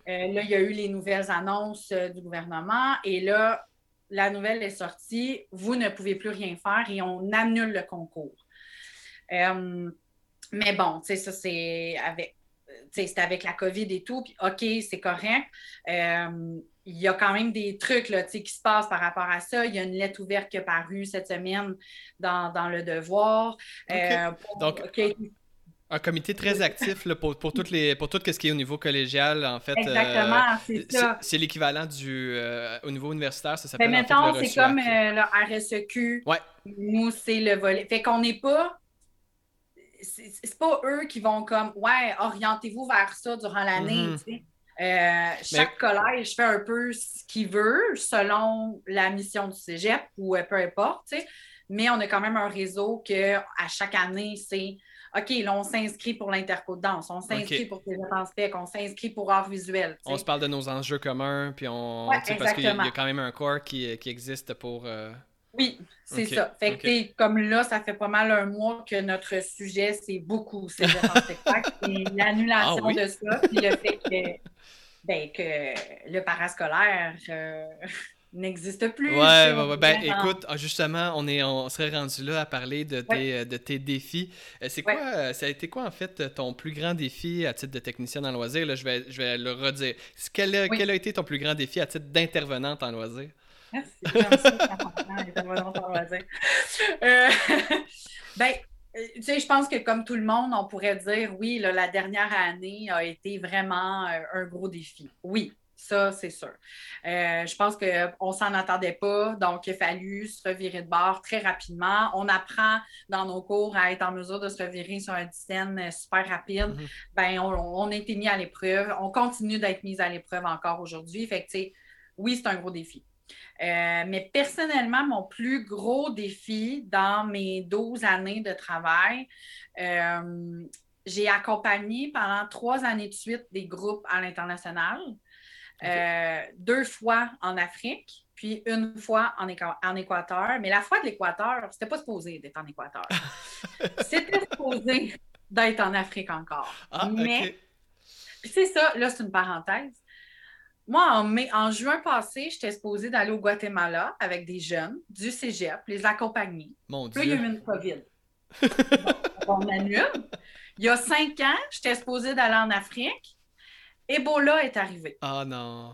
Speaker 2: là, il y a eu les nouvelles annonces du gouvernement et là, la nouvelle est sortie, vous ne pouvez plus rien faire et on annule le concours. Euh, mais bon, tu sais, ça, c'est avec, c'est avec la COVID et tout, puis OK, c'est correct. Euh, il y a quand même des trucs là, qui se passent par rapport à ça. Il y a une lettre ouverte qui est parue cette semaine dans, le devoir. Euh,
Speaker 1: Donc, un comité très actif là, pour, pour, toutes les, pour tout ce qui est au niveau collégial, en fait.
Speaker 2: Exactement, c'est ça.
Speaker 1: C'est l'équivalent du. au niveau universitaire, ça s'appelle.
Speaker 2: Mais mettons, c'est comme le RSEQ.
Speaker 1: Ouais.
Speaker 2: Nous, c'est le volet. Fait qu'on n'est pas c'est pas eux qui vont comme ouais, orientez-vous vers ça durant l'année. Mhm. Euh, chaque collège fait un peu ce qu'il veut selon la mission du cégep ou euh, peu importe, mais on a quand même un réseau que à chaque année, c'est OK, là, on s'inscrit pour l'interco de danse, on s'inscrit pour les en spec, on s'inscrit pour art visuel.
Speaker 1: On se parle de nos enjeux communs, puis on. parce qu'il y, a quand même un corps qui, qui existe pour. Euh,
Speaker 2: oui, c'est ça. Fait que, comme là, ça fait pas mal un mois que notre sujet, c'est beaucoup c'est le spectacle. <laughs> et l'annulation ah de ça, puis le fait que, ben, que le parascolaire euh, <laughs> n'existe plus.
Speaker 1: Ouais, ouais, Ben, écoute, ah, justement, on, est, on serait rendu là à parler de tes, euh, de tes défis. Euh, c'est quoi, ça a été quoi, en fait, ton plus grand défi à titre de technicienne en loisir? Là, je, vais, je vais le redire. Quel a, quel a été ton plus grand défi à titre d'intervenante en loisir?
Speaker 2: Merci. Ça, euh, <laughs> ben, euh, tu sais, je pense que comme tout le monde, on pourrait dire, oui, la dernière année a été vraiment euh, un gros défi. Oui, ça, c'est sûr. Euh, je pense qu'on ne s'en attendait pas, donc il a fallu se revirer de bord très rapidement. On apprend dans nos cours à être en mesure de se revirer sur un dizaine euh, super rapide. Mhm. Ben, on, a été mis à l'épreuve. On continue d'être mis à l'épreuve encore aujourd'hui. Fait que, oui, c'est un gros défi. Euh, mais personnellement, mon plus gros défi dans mes 12 années de travail, j'ai accompagné pendant trois années de suite des groupes à l'international. Euh, deux fois en Afrique, puis une fois en, en Équateur. Mais la fois de l'Équateur, c'était pas supposé d'être en Équateur. <laughs> c'était supposé d'être en Afrique encore. Ah, Mais, c'est ça, là, c'est une parenthèse. Moi, en, en juin passé, j'étais supposée d'aller au Guatemala avec des jeunes du cégep, les accompagner.
Speaker 1: Mon
Speaker 2: Dieu. Là, il y a eu une COVID. <laughs> on annule. Il y a cinq ans, j'étais supposée d'aller en Afrique. Ebola est arrivé.
Speaker 1: Ah non.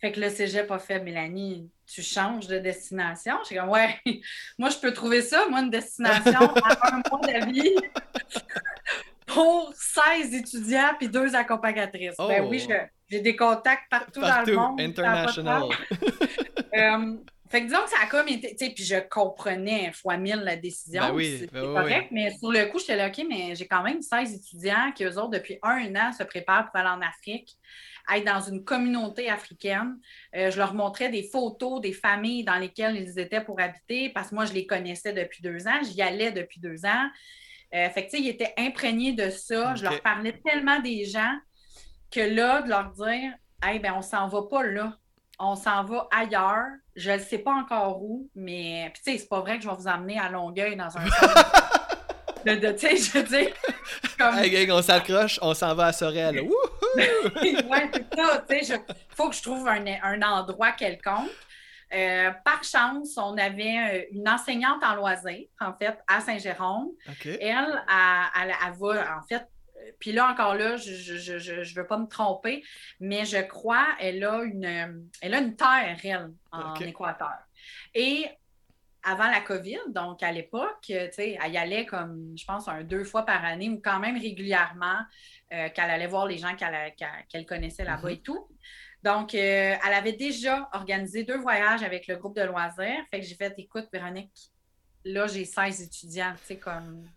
Speaker 2: Fait que le cégep a fait, Mélanie, tu changes de destination? J'ai comme, ouais, <laughs> moi, je peux trouver ça, moi, une destination à un mois d'avis <laughs> pour 16 étudiants puis deux accompagnatrices. Ben oui, oh. j'ai des contacts partout, dans le monde.
Speaker 1: International. <laughs>
Speaker 2: euh, fait que disons que ça a comme été, tu sais, puis je comprenais fois mille la décision.
Speaker 1: Ben oui,
Speaker 2: c'est
Speaker 1: ben
Speaker 2: correct, mais sur le coup, j'étais là, OK, mais j'ai quand même 16 étudiants qui, eux autres, depuis un an, se préparent pour aller en Afrique, être dans une communauté africaine. Euh, je leur montrais des photos des familles dans lesquelles ils étaient pour habiter, parce que moi, je les connaissais depuis deux ans, j'y allais depuis deux ans. Euh, fait que, tu sais, ils étaient imprégnés de ça. Je leur parlais tellement des gens que là, de leur dire, hey, ben, on s'en va pas là on s'en va ailleurs. Je ne sais pas encore où, mais tu sais, c'est pas vrai que je vais vous emmener à Longueuil dans un <laughs> de, de tu sais, je dis
Speaker 1: comme... Hey, gang, on s'accroche, on s'en va à Sorel. <laughs>
Speaker 2: ouais, c'est ça, tu sais, il faut que je trouve un, un endroit quelconque. Euh, par chance, on avait euh, une enseignante en loisirs, en fait, à Saint-Jérôme. Elle, elle, elle, elle, va, en fait, puis là, encore là, je ne veux pas me tromper, mais je crois qu'elle a une, elle a une terre, elle, en Équateur. Et avant la COVID, donc à l'époque, tu sais, elle y allait comme, je pense, un deux fois par année ou quand même régulièrement, euh, qu'elle allait voir les gens qu'elle connaissait là-bas et mhm. tout. Donc, euh, elle avait déjà organisé deux voyages avec le groupe de loisirs. Fait que j'ai fait, écoute, Véronique, là, j'ai 16 étudiants, tu sais, comme,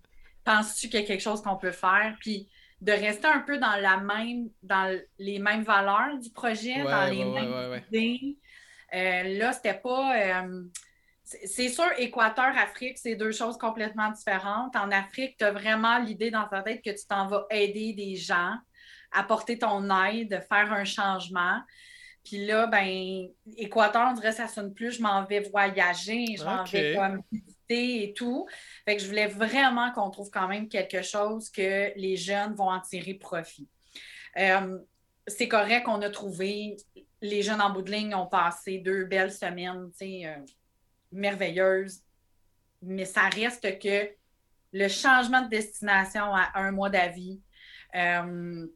Speaker 2: penses-tu qu'il y a quelque chose qu'on peut faire? Puis, de rester un peu dans la même, dans les mêmes valeurs du projet, dans les mêmes idées. Euh, là, c'était pas. Euh, c'est sûr, Équateur, Afrique, c'est deux choses complètement différentes. En Afrique, tu as vraiment l'idée dans ta tête que tu t'en vas aider des gens, apporter ton aide, faire un changement. Puis là, ben, Équateur, on dirait que ça sonne plus, je m'en vais voyager, je m'en vais comme et tout. Fait que je voulais vraiment qu'on trouve quand même quelque chose que les jeunes vont en tirer profit. Euh, c'est correct qu'on a trouvé, les jeunes en bout de ligne ont passé deux belles semaines, euh, merveilleuses, mais ça reste que le changement de destination à un mois d'avis, euh,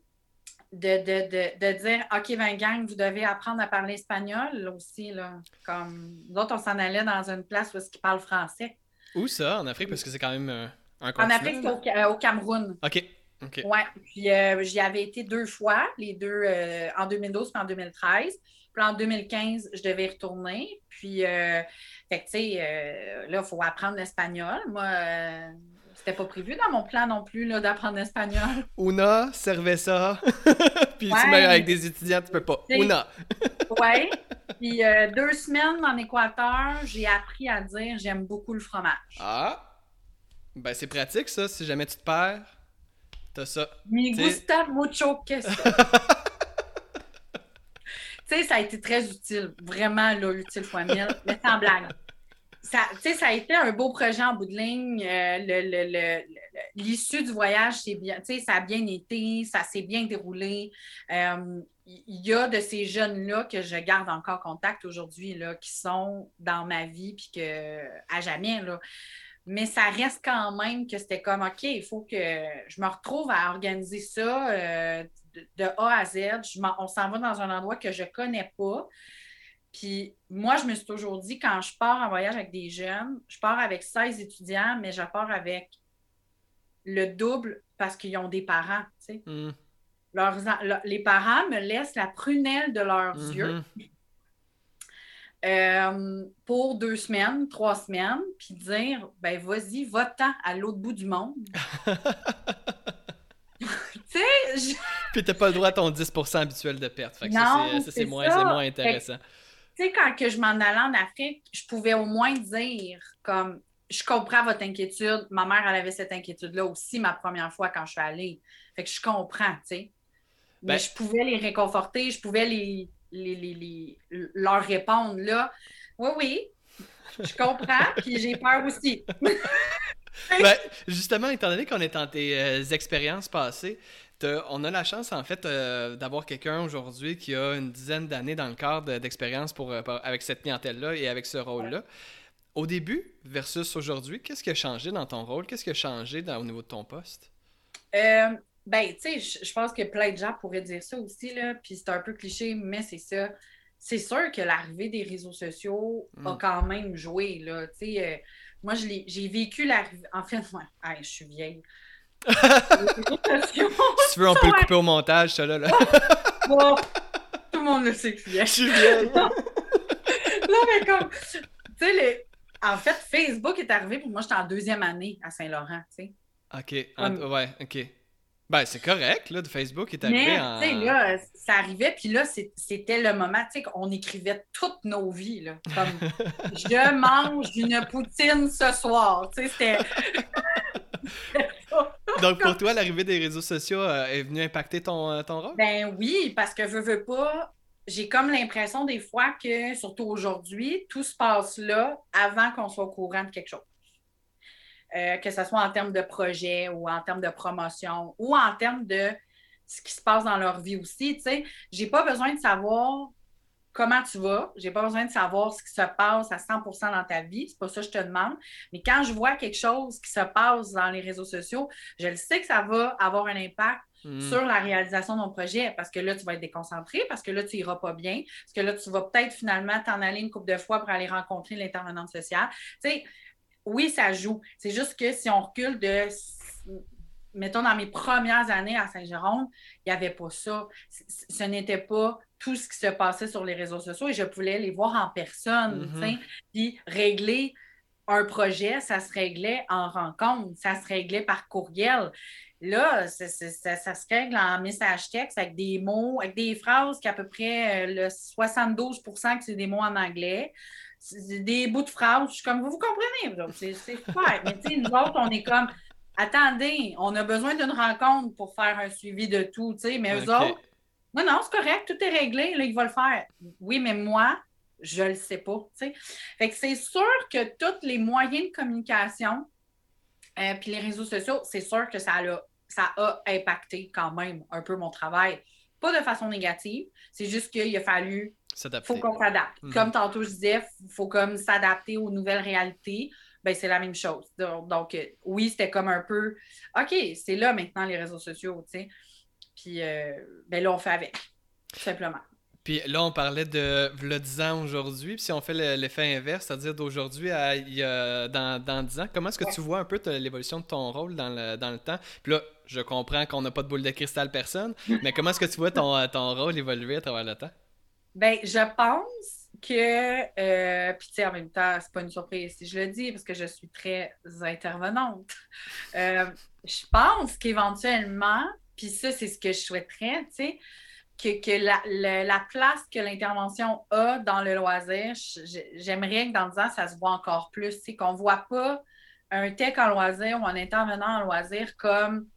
Speaker 2: de, dire OK, ben gang, vous devez apprendre à parler espagnol aussi. Là. Comme nous autres, on s'en allait dans une place où ils parlent français.
Speaker 1: Où ça, en Afrique? Parce que c'est quand même euh, un
Speaker 2: continent. En Afrique, c'est au, Cameroun.
Speaker 1: OK. OK.
Speaker 2: Ouais. Puis euh, j'y avais été deux fois, les deux euh, en 2012 et en 2013. Puis en 2015, je devais y retourner. Puis, fait que, tu sais, là, il faut apprendre l'espagnol. Moi, c'était pas prévu dans mon plan non plus d'apprendre l'espagnol.
Speaker 1: Una, ça. <laughs> Puis tu mets avec des étudiants, tu peux pas. Una. <laughs>
Speaker 2: ouais. Puis euh, deux semaines en Équateur, j'ai appris à dire j'aime beaucoup le fromage.
Speaker 1: Ah! Ben c'est pratique ça, si jamais tu te perds. T'as ça.
Speaker 2: Me gusta mucho queso. <laughs> tu sais, ça a été très utile. Vraiment, là, utile fois mille. Mais sans blague. Ça, ça a été un beau projet en bout de ligne. Euh, l'issue du voyage, bien, ça a bien été, ça s'est bien déroulé. Euh, il y a de ces jeunes-là que je garde encore contact aujourd'hui, qui sont dans ma vie, puis que à jamais, là. Mais ça reste quand même que c'était comme, OK, il faut que je me retrouve à organiser ça euh, de, A à Z. on s'en va dans un endroit que je ne connais pas. Puis moi, je me suis toujours dit, quand je pars en voyage avec des jeunes, je pars avec 16 étudiants, mais je pars avec le double parce qu'ils ont des parents. tu sais.
Speaker 1: Hmm.
Speaker 2: Leurs le- les parents me laissent la prunelle de leurs yeux
Speaker 1: Mhm.
Speaker 2: euh, pour deux semaines, trois semaines, puis dire ben vas-y, va-t'en à l'autre bout du monde. <laughs> tu sais, je-
Speaker 1: Puis t'as pas le droit à ton 10% habituel de perte. Fait que
Speaker 2: Non,
Speaker 1: c'est- moins, moins intéressant.
Speaker 2: Tu sais, quand que je m'en allais en Afrique, je pouvais au moins dire comme je comprends votre inquiétude. Ma mère, elle avait cette inquiétude-là aussi ma première fois quand je suis allée. Fait que je comprends, tu sais. Mais
Speaker 1: Ben-
Speaker 2: je pouvais les réconforter, je pouvais les, les, les- les- leur répondre là. Oui, oui, je comprends, <laughs> puis j'ai peur aussi.
Speaker 1: Ben, justement, étant donné qu'on est dans tes euh, expériences passées, on a la chance, en fait, euh, d'avoir quelqu'un aujourd'hui qui a une dizaine d'années dans le cadre d'expérience pour, euh, avec cette clientèle-là et avec ce rôle-là. Au début versus aujourd'hui, qu'est-ce qui a changé dans ton rôle? Qu'est-ce qui a changé dans- au niveau de ton poste?
Speaker 2: Euh, ben, tu sais, je, pense que plein de gens pourraient dire ça aussi, là, puis c'est un peu cliché, mais c'est ça. C'est sûr que l'arrivée des réseaux sociaux a
Speaker 1: Mm.
Speaker 2: quand même joué, là, tu sais. euh, moi, j'ai vécu l'arrivée... En fait, <laughs> ouais, hey, je suis vieille. Les
Speaker 1: Si tu veux, on peut le couper au montage, ça là. là. <laughs>
Speaker 2: bon, tout le monde le sait que je suis vieille.
Speaker 1: Je suis vieille. <laughs>
Speaker 2: Non, mais comme, tu sais, le- en fait, Facebook est arrivé, pour moi, j'étais en deuxième année à Saint-Laurent, tu sais.
Speaker 1: Ok, en- ouais, ok. Ben, c'est correct, là, de Facebook est arrivé
Speaker 2: Mais,
Speaker 1: en...
Speaker 2: tu sais, là, ça arrivait, puis là, c'est- c'était le moment, tu sais, qu'on écrivait toutes nos vies, là. Comme, <laughs> je mange une poutine ce soir, tu sais, c'était... <laughs>
Speaker 1: Donc, pour toi, l'arrivée des réseaux sociaux euh, est venue impacter ton, euh, ton rôle?
Speaker 2: Ben oui, parce que je veux pas, j'ai comme l'impression des fois que, surtout aujourd'hui, tout se passe là avant qu'on soit au courant de quelque chose. Euh, que ce soit en termes de projet ou en termes de promotion ou en termes de ce qui se passe dans leur vie aussi. Tu sais, j'ai pas besoin de savoir comment tu vas, j'ai pas besoin de savoir ce qui se passe à 100% dans ta vie, c'est pas ça que je te demande. Mais quand je vois quelque chose qui se passe dans les réseaux sociaux, je le sais que ça va avoir un impact
Speaker 1: Hmm.
Speaker 2: sur la réalisation de mon projet parce que là, tu vas être déconcentré, parce que là, tu iras pas bien, parce que là, tu vas peut-être finalement t'en aller une couple de fois pour aller rencontrer l'intervenante sociale. Tu sais, oui, ça joue. C'est juste que si on recule de, mettons, dans mes premières années à Saint-Jérôme, il n'y avait pas ça. C- Ce n'était pas tout ce qui se passait sur les réseaux sociaux et je pouvais les voir en personne,
Speaker 1: Mhm.
Speaker 2: sais, puis régler un projet, ça se réglait en rencontre, ça se réglait par courriel. Là, c'est- c'est- ça, ça se règle en message texte avec des mots, avec des phrases qui à peu près euh, le 72% que c'est des mots en anglais. C'est des bouts de phrases. Je suis comme, vous vous comprenez, c'est c'est super. Mais tu sais, nous autres, on est comme, attendez, on a besoin d'une rencontre pour faire un suivi de tout, tu sais. Mais eux
Speaker 1: Ok.
Speaker 2: autres, non, non, c'est correct, tout est réglé, là, il va le faire. Oui, mais moi, je le sais pas, tu sais. Fait que c'est sûr que tous les moyens de communication, euh, puis les réseaux sociaux, c'est sûr que ça a, ça a impacté quand même un peu mon travail. Pas de façon négative, c'est juste qu'il a fallu,
Speaker 1: S'adapter.
Speaker 2: faut qu'on s'adapte.
Speaker 1: Mhm.
Speaker 2: Comme tantôt je disais, faut comme s'adapter aux nouvelles réalités. Ben, c'est la même chose. Donc, donc, euh, oui, c'était comme un peu, OK, c'est là maintenant les réseaux sociaux, tu sais. Puis, euh, ben là, on fait avec, tout simplement.
Speaker 1: Puis là, on parlait de v'là 10 ans aujourd'hui. Puis si on fait le- l'effet inverse, c'est-à-dire d'aujourd'hui à dans, dans 10 ans, comment est-ce que
Speaker 2: Ouais.
Speaker 1: tu vois un peu l'évolution de ton rôle dans le, dans le temps? Puis là, je comprends qu'on n'a pas de boule de cristal personne, <laughs> mais comment est-ce que tu vois ton, ton rôle évoluer à travers le temps?
Speaker 2: Ben, je pense que, euh, puis tu sais, en même temps, c'est pas une surprise si je le dis, parce que je suis très intervenante. Euh, je pense qu'éventuellement, puis ça, c'est ce que je souhaiterais, tu sais, que, que la, la- la place que l'intervention a dans le loisir, j'aimerais que dans 10 ans, ça se voit encore plus, tu sais, qu'on voit pas un tech en loisir ou un intervenant en loisir comme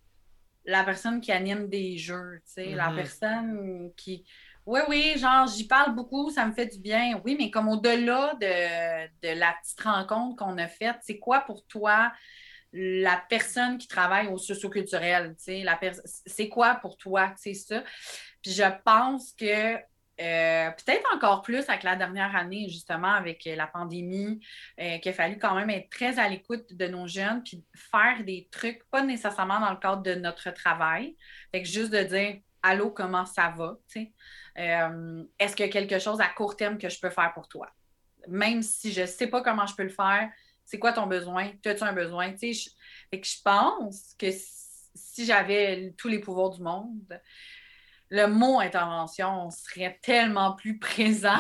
Speaker 2: la personne qui anime des jeux, tu sais, la
Speaker 1: Mhm.
Speaker 2: personne qui, oui, oui, genre, j'y parle beaucoup, ça me fait du bien. Oui, mais comme au-delà de, de la petite rencontre qu'on a faite, c'est quoi pour toi la personne qui travaille au socioculturel? C'est quoi pour toi? C'est ça? Puis je pense que euh, peut-être encore plus avec la dernière année, justement, avec la pandémie, euh, qu'il a fallu quand même être très à l'écoute de nos jeunes, puis faire des trucs, pas nécessairement dans le cadre de notre travail. Fait juste de dire Allô, comment ça va? Euh, Est-ce qu'il y a quelque chose à court terme que je peux faire pour toi? Même si je ne sais pas comment je peux le faire, C'est quoi ton besoin? As-tu un besoin? Tu sais, je, pense que si j'avais tous les pouvoirs du monde, le mot intervention serait tellement plus <laughs> présent.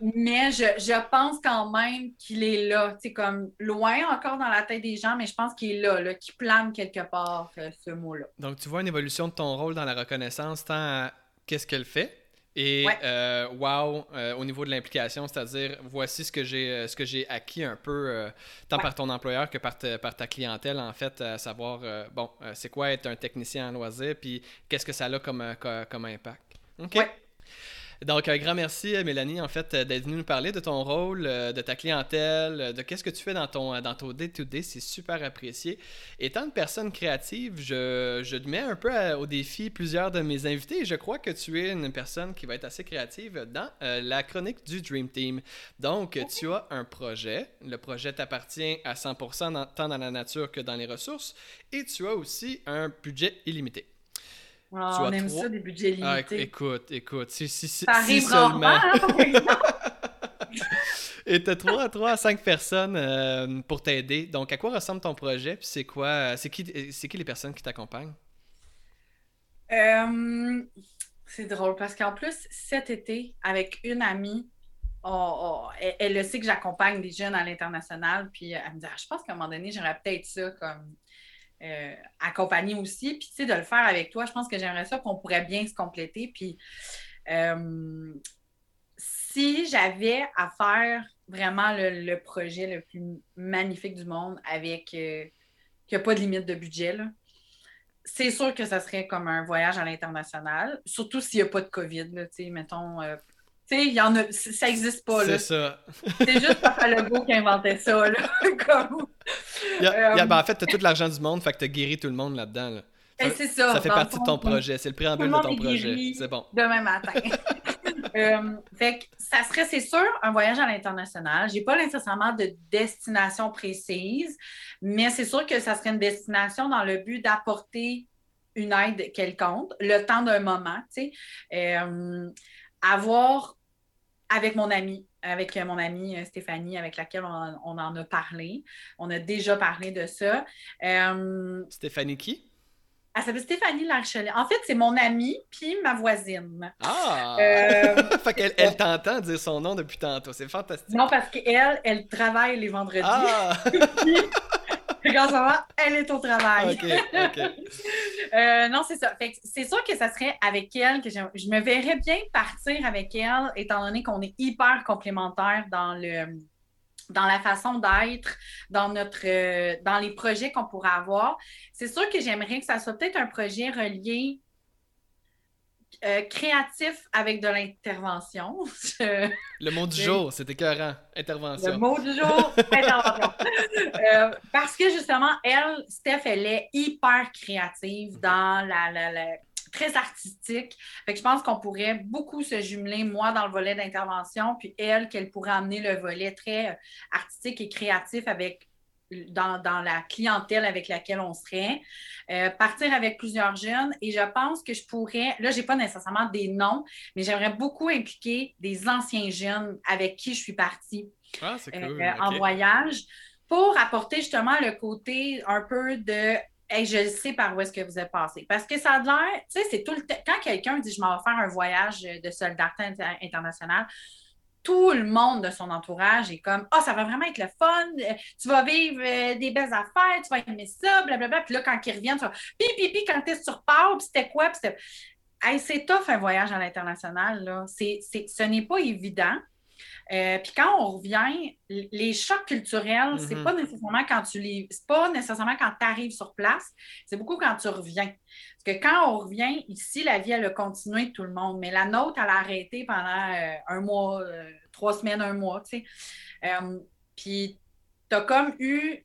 Speaker 2: mais je, pense quand même qu'il est là, tu comme loin encore dans la tête des gens, mais je pense qu'il est là, là qu'il plane quelque part, euh, ce mot-là.
Speaker 1: Donc, tu vois une évolution de ton rôle dans la reconnaissance, tant qu'est-ce qu'elle fait, et euh, wow, euh, au niveau de l'implication, c'est-à-dire voici ce que j'ai euh, ce que j'ai acquis un peu tant par ton employeur que par, par ta clientèle en fait, à savoir bon, c'est quoi être un technicien en loisir puis qu'est-ce que ça a comme, comme, impact? OK. Donc, un grand merci, Mélanie, en fait, d'être venue nous parler de ton rôle, euh, de ta clientèle, de qu'est-ce que tu fais dans ton dans ton day-to-day. C'est super apprécié. Étant une personne créative, je, je mets un peu au défi plusieurs de mes invités je crois que tu es une personne qui va être assez créative dans euh, la chronique du Dream Team. Donc, tu as un projet. Le projet t'appartient à 100% tant dans la nature que dans les ressources et tu as aussi un budget illimité.
Speaker 2: Ah, on aime ça, des budgets ah, limités.
Speaker 1: écoute, écoute, si, si,
Speaker 2: ça arrive seulement... Hein, <laughs>
Speaker 1: Et tu as 3, 3 à 5 personnes euh, pour t'aider. Donc, à quoi ressemble ton projet? Puis c'est quoi? C'est qui, qui les personnes qui t'accompagnent?
Speaker 2: Euh, c'est drôle parce qu'en plus, cet été, avec une amie, elle, le sait que j'accompagne des jeunes à l'international. Puis elle me dit ah, Je pense qu'à un moment donné, j'aurais peut-être ça comme euh, accompagner aussi. Puis, tu sais, de le faire avec toi, je pense que j'aimerais ça qu'on pourrait bien se compléter. Puis, euh, si j'avais à faire vraiment le, projet le plus magnifique du monde avec euh, qu'il n'y a pas de limite de budget, c'est sûr que ça serait comme un voyage à l'international, surtout s'il n'y a pas de COVID, sais, mettons, il y en a, ça n'existe pas.
Speaker 1: C'est ça. <laughs>
Speaker 2: c'est juste Papa Legault qui inventait ça. Là, <laughs> comme...
Speaker 1: Euh, ben, en fait, tu as tout l'argent du monde, fait que tu as guéri tout le monde là-dedans. Là.
Speaker 2: Ben, c'est ça.
Speaker 1: Ça fait partie de ton projet. C'est le préambule de ton projet. C'est bon.
Speaker 2: Demain matin. <laughs> euh, fait que ça serait, c'est sûr, un voyage à l'international. J'ai pas nécessairement de destination précise, mais c'est sûr que ça serait une destination dans le but d'apporter une aide quelconque, le temps d'un moment, tu sais. Euh, avoir avec mon ami, avec mon amie euh, Stéphanie, avec laquelle on, en a parlé. On a déjà parlé de ça.
Speaker 1: Euh, Stéphanie qui?
Speaker 2: Elle s'appelle Stéphanie Larchelet. En fait, c'est mon amie puis ma voisine.
Speaker 1: Ah! Euh, <laughs> fait qu'elle elle t'entend dire son nom depuis tantôt. C'est fantastique.
Speaker 2: Non, parce qu'elle, elle travaille les vendredis. Ah! <laughs> Quand ça va, elle est au travail. <laughs> Euh, non, c'est ça. c'est sûr que ça serait avec elle que je, me verrais bien partir avec elle, étant donné qu'on est hyper complémentaires dans le dans la façon d'être, dans notre euh, dans les projets qu'on pourrait avoir. C'est sûr que j'aimerais que ça soit peut-être un projet relié euh, créatif avec de l'intervention. <laughs>
Speaker 1: Le mot du jour, c'était écœurant. Intervention.
Speaker 2: Le mot du jour, intervention. <laughs> Euh, parce que justement, elle, Steph, elle est hyper créative dans la, la, très artistique. Fait que je pense qu'on pourrait beaucoup se jumeler, moi, dans le volet d'intervention, puis elle, qu'elle pourrait amener le volet très euh, artistique et créatif avec dans, la clientèle avec laquelle on serait, euh, partir avec plusieurs jeunes et je pense que je pourrais, là, je n'ai pas nécessairement des noms, mais j'aimerais beaucoup impliquer des anciens jeunes avec qui je suis partie
Speaker 1: ah, euh,
Speaker 2: en voyage pour apporter justement le côté un peu de je sais par où est-ce que vous êtes passé. Parce que ça a l'air, tu sais, c'est tout le temps. Quand quelqu'un dit je m'en vais faire un voyage de solidarité internationale, tout le monde de son entourage est comme Ah, ça va vraiment être le fun, euh, tu vas vivre euh, des belles affaires, tu vas aimer ça, blablabla. Puis là, quand ils reviennent, tu vas Pi, pi, pi, quand t'es sur part, puis c'était quoi? Puis hey, c'est tough un voyage à l'international, là. C'est, ce n'est pas évident. Euh, puis quand on revient, les chocs culturels, c'est mm-hmm. pas nécessairement quand tu les. C'est pas nécessairement quand tu arrives sur place, c'est beaucoup quand tu reviens. Parce que quand on revient, ici, la vie, elle a continué tout le monde, mais la nôtre, elle a arrêté pendant euh, un mois, euh, trois semaines, un mois, tu sais. puis tu as comme eu.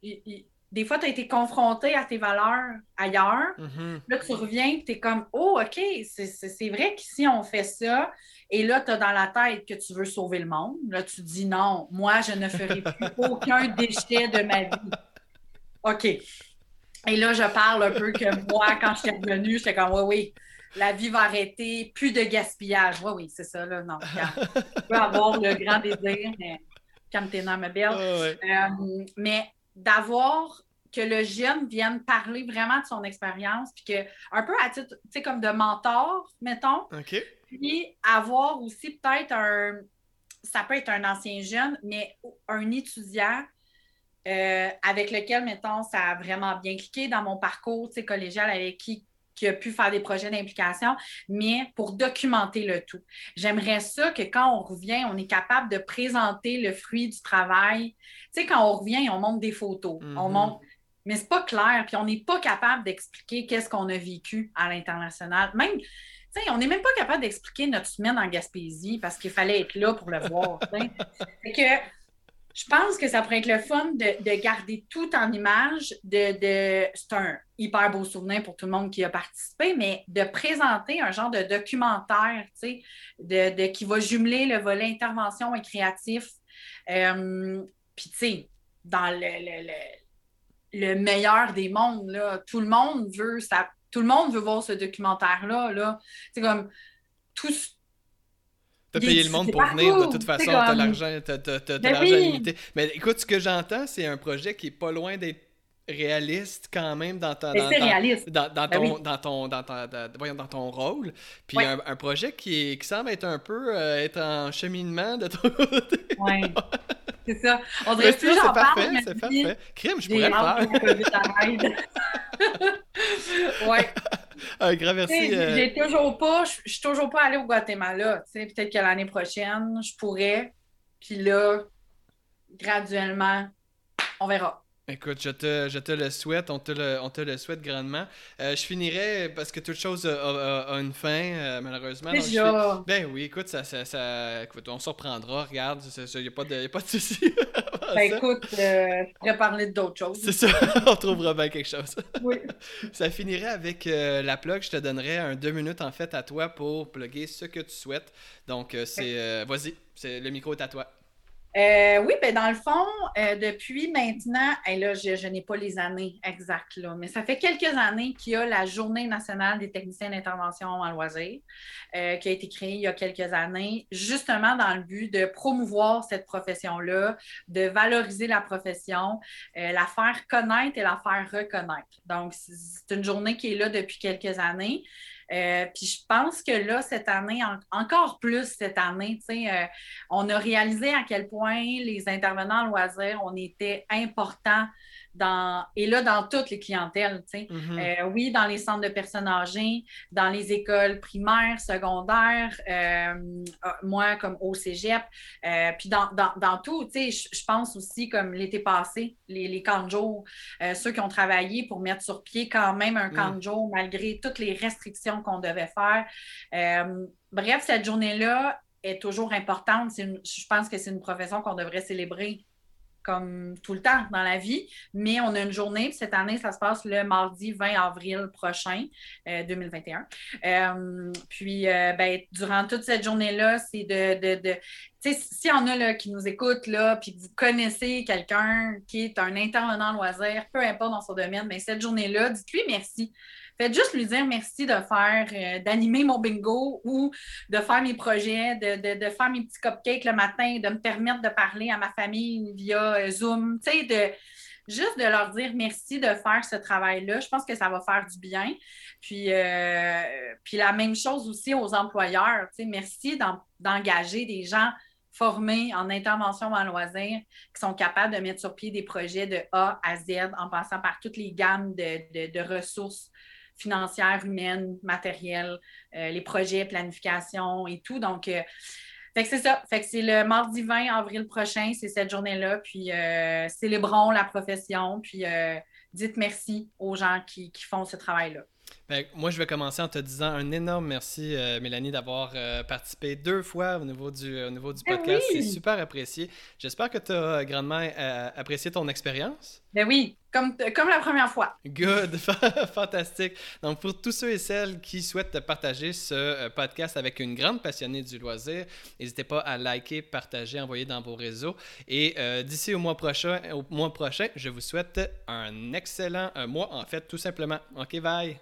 Speaker 2: Des fois, tu as été confronté à tes valeurs ailleurs. Mm-hmm. Là, tu reviens et tu es comme, oh, OK, c'est vrai qu'ici, on fait ça. Et là, tu as dans la tête que tu veux sauver le monde. Là, tu dis non, moi, je ne ferai plus <laughs> aucun déchet de ma vie. OK. Et là, je parle un peu que moi, quand je suis revenue, j'étais comme oui, oui, la vie va arrêter, plus de gaspillage. Oui, oui, c'est ça, là. Non, tu peux <laughs> avoir le grand désir, mais calme ma belle.
Speaker 1: Ah,
Speaker 2: mais d'avoir que le jeune vienne parler vraiment de son expérience, puis que, un peu à titre, tu sais, comme de mentor, mettons.
Speaker 1: OK.
Speaker 2: Puis avoir aussi peut-être un, ça peut être un ancien jeune, mais un étudiant euh, avec lequel, mettons, ça a vraiment bien cliqué dans mon parcours collégial avec qui qui a pu faire des projets d'implication, mais pour documenter le tout. J'aimerais ça que quand on revient, on est capable de présenter le fruit du travail. Tu sais, quand on revient, on montre des photos, on mm-hmm. montre, mais c'est pas clair, puis on n'est pas capable d'expliquer qu'est-ce qu'on a vécu à l'international. Même, tu sais, on n'est même pas capable d'expliquer notre semaine en Gaspésie parce qu'il fallait être là pour le voir. <laughs> Que je pense que ça pourrait être le fun de, garder tout en image. De, c'est un hyper beau souvenir pour tout le monde qui a participé, mais de présenter un genre de documentaire, tu sais, de, qui va jumeler le volet intervention et créatif. Euh, puis, tu sais, dans le, le, meilleur des mondes, là, tout le monde veut ça, tout le monde veut voir ce documentaire-là. Là. C'est comme tout,
Speaker 1: T'as payé le monde pour venir, de toute façon, t'as l'argent, t'as, ben l'argent limité. Mais écoute, ce que j'entends, c'est un projet qui est pas loin d'être réaliste quand même dans, ta,
Speaker 2: dans, réaliste.
Speaker 1: dans, dans, ben ton, dans, ton, dans, dans ton rôle. Puis un, un, projet qui, est, qui semble être un peu euh, être en cheminement de ton <laughs> côté.
Speaker 2: Oui, c'est ça. On dirait que
Speaker 1: c'est parfait, c'est parfait. Crime, je pourrais le
Speaker 2: faire. <laughs> ouais.
Speaker 1: Un grand merci.
Speaker 2: Euh, j'ai toujours pas, je suis toujours pas allée au Guatemala. Peut-être que l'année prochaine, je pourrais. Puis là, graduellement, on verra.
Speaker 1: Écoute, je te, je te le souhaite, on te le, on te le souhaite grandement. Euh, je finirai parce que toute chose a, une fin, euh, malheureusement.
Speaker 2: Déjà.
Speaker 1: Ben oui, écoute, ça, ça, ça... Écoute, on se reprendra, regarde, il n'y a, pas de, pas de souci. <laughs>
Speaker 2: ben écoute, euh, je pourrais parler d'autres choses.
Speaker 1: C'est ça, <laughs> on trouvera bien quelque chose.
Speaker 2: Oui. <laughs>
Speaker 1: ça finirait avec la plug, je te donnerai un deux minutes en fait à toi pour plugger ce que tu souhaites. Donc, c'est. Vas-y, le micro est à toi.
Speaker 2: Euh, oui, ben dans le fond, euh, depuis maintenant, et là, je, n'ai pas les années exactes, mais ça fait quelques années qu'il y a la Journée nationale des techniciens d'intervention en loisirs, euh, qui a été créée il y a quelques années, justement dans le but de promouvoir cette profession-là, de valoriser la profession, la faire connaître et la faire reconnaître. Donc, c'est une journée qui est là depuis quelques années. Euh, puis je pense que là, cette année, encore plus cette année, euh, on a réalisé à quel point les intervenants en loisirs, on était importants dans, et là, dans toutes les clientèles. Mm-hmm. Euh, oui, dans les centres de personnes âgées, dans les écoles primaires, secondaires, moi comme au cégep, puis dans, dans, tout, je pense aussi comme l'été passé, les, les camps de jour, ceux qui ont travaillé pour mettre sur pied quand même un camp mm. de jour malgré toutes les restrictions qu'on devait faire. Euh, bref, cette journée-là est toujours importante. je pense que c'est une profession qu'on devrait célébrer comme tout le temps dans la vie, mais on a une journée, cette année, ça se passe le mardi 20 avril prochain, 2021. Euh, euh, puis, ben, durant toute cette journée-là, c'est de, de, de s'il y en a là, qui nous écoutent, puis que vous connaissez quelqu'un qui est un intervenant loisir, peu importe dans son domaine, mais cette journée-là, dites-lui merci. Faites juste lui dire merci de faire, euh, d'animer mon bingo ou de faire mes projets, de, faire mes petits cupcakes le matin, de me permettre de parler à ma famille via euh, Zoom. Tu sais, de juste de leur dire merci de faire ce travail-là. Je pense que ça va faire du bien. Puis, euh, puis la même chose aussi aux employeurs. Tu sais, merci d'engager des gens formés en intervention en loisirs qui sont capables de mettre sur pied des projets de A à Z en passant par toutes les gammes de, de ressources financière, humaine, matérielle, euh, les projets, planification et tout. Donc, euh, c'est ça. Fait que c'est le mardi 20 avril prochain, c'est cette journée-là. Puis euh, célébrons la profession. Puis dites merci aux gens qui font ce travail-là.
Speaker 1: Ben, moi, je vais commencer en te disant un énorme merci, Mélanie, d'avoir participé deux fois au niveau du, au niveau du ben podcast. C'est super apprécié. J'espère que tu as grandement apprécié ton expérience.
Speaker 2: Ben oui, comme, comme la première fois.
Speaker 1: Good, <laughs> fantastique. Donc, pour tous ceux et celles qui souhaitent partager ce euh, podcast avec une grande passionnée du loisir, n'hésitez pas à liker, partager, envoyer dans vos réseaux. Et euh, d'ici au mois prochain, au mois prochain, je vous souhaite un excellent mois, en fait, tout simplement. OK, bye.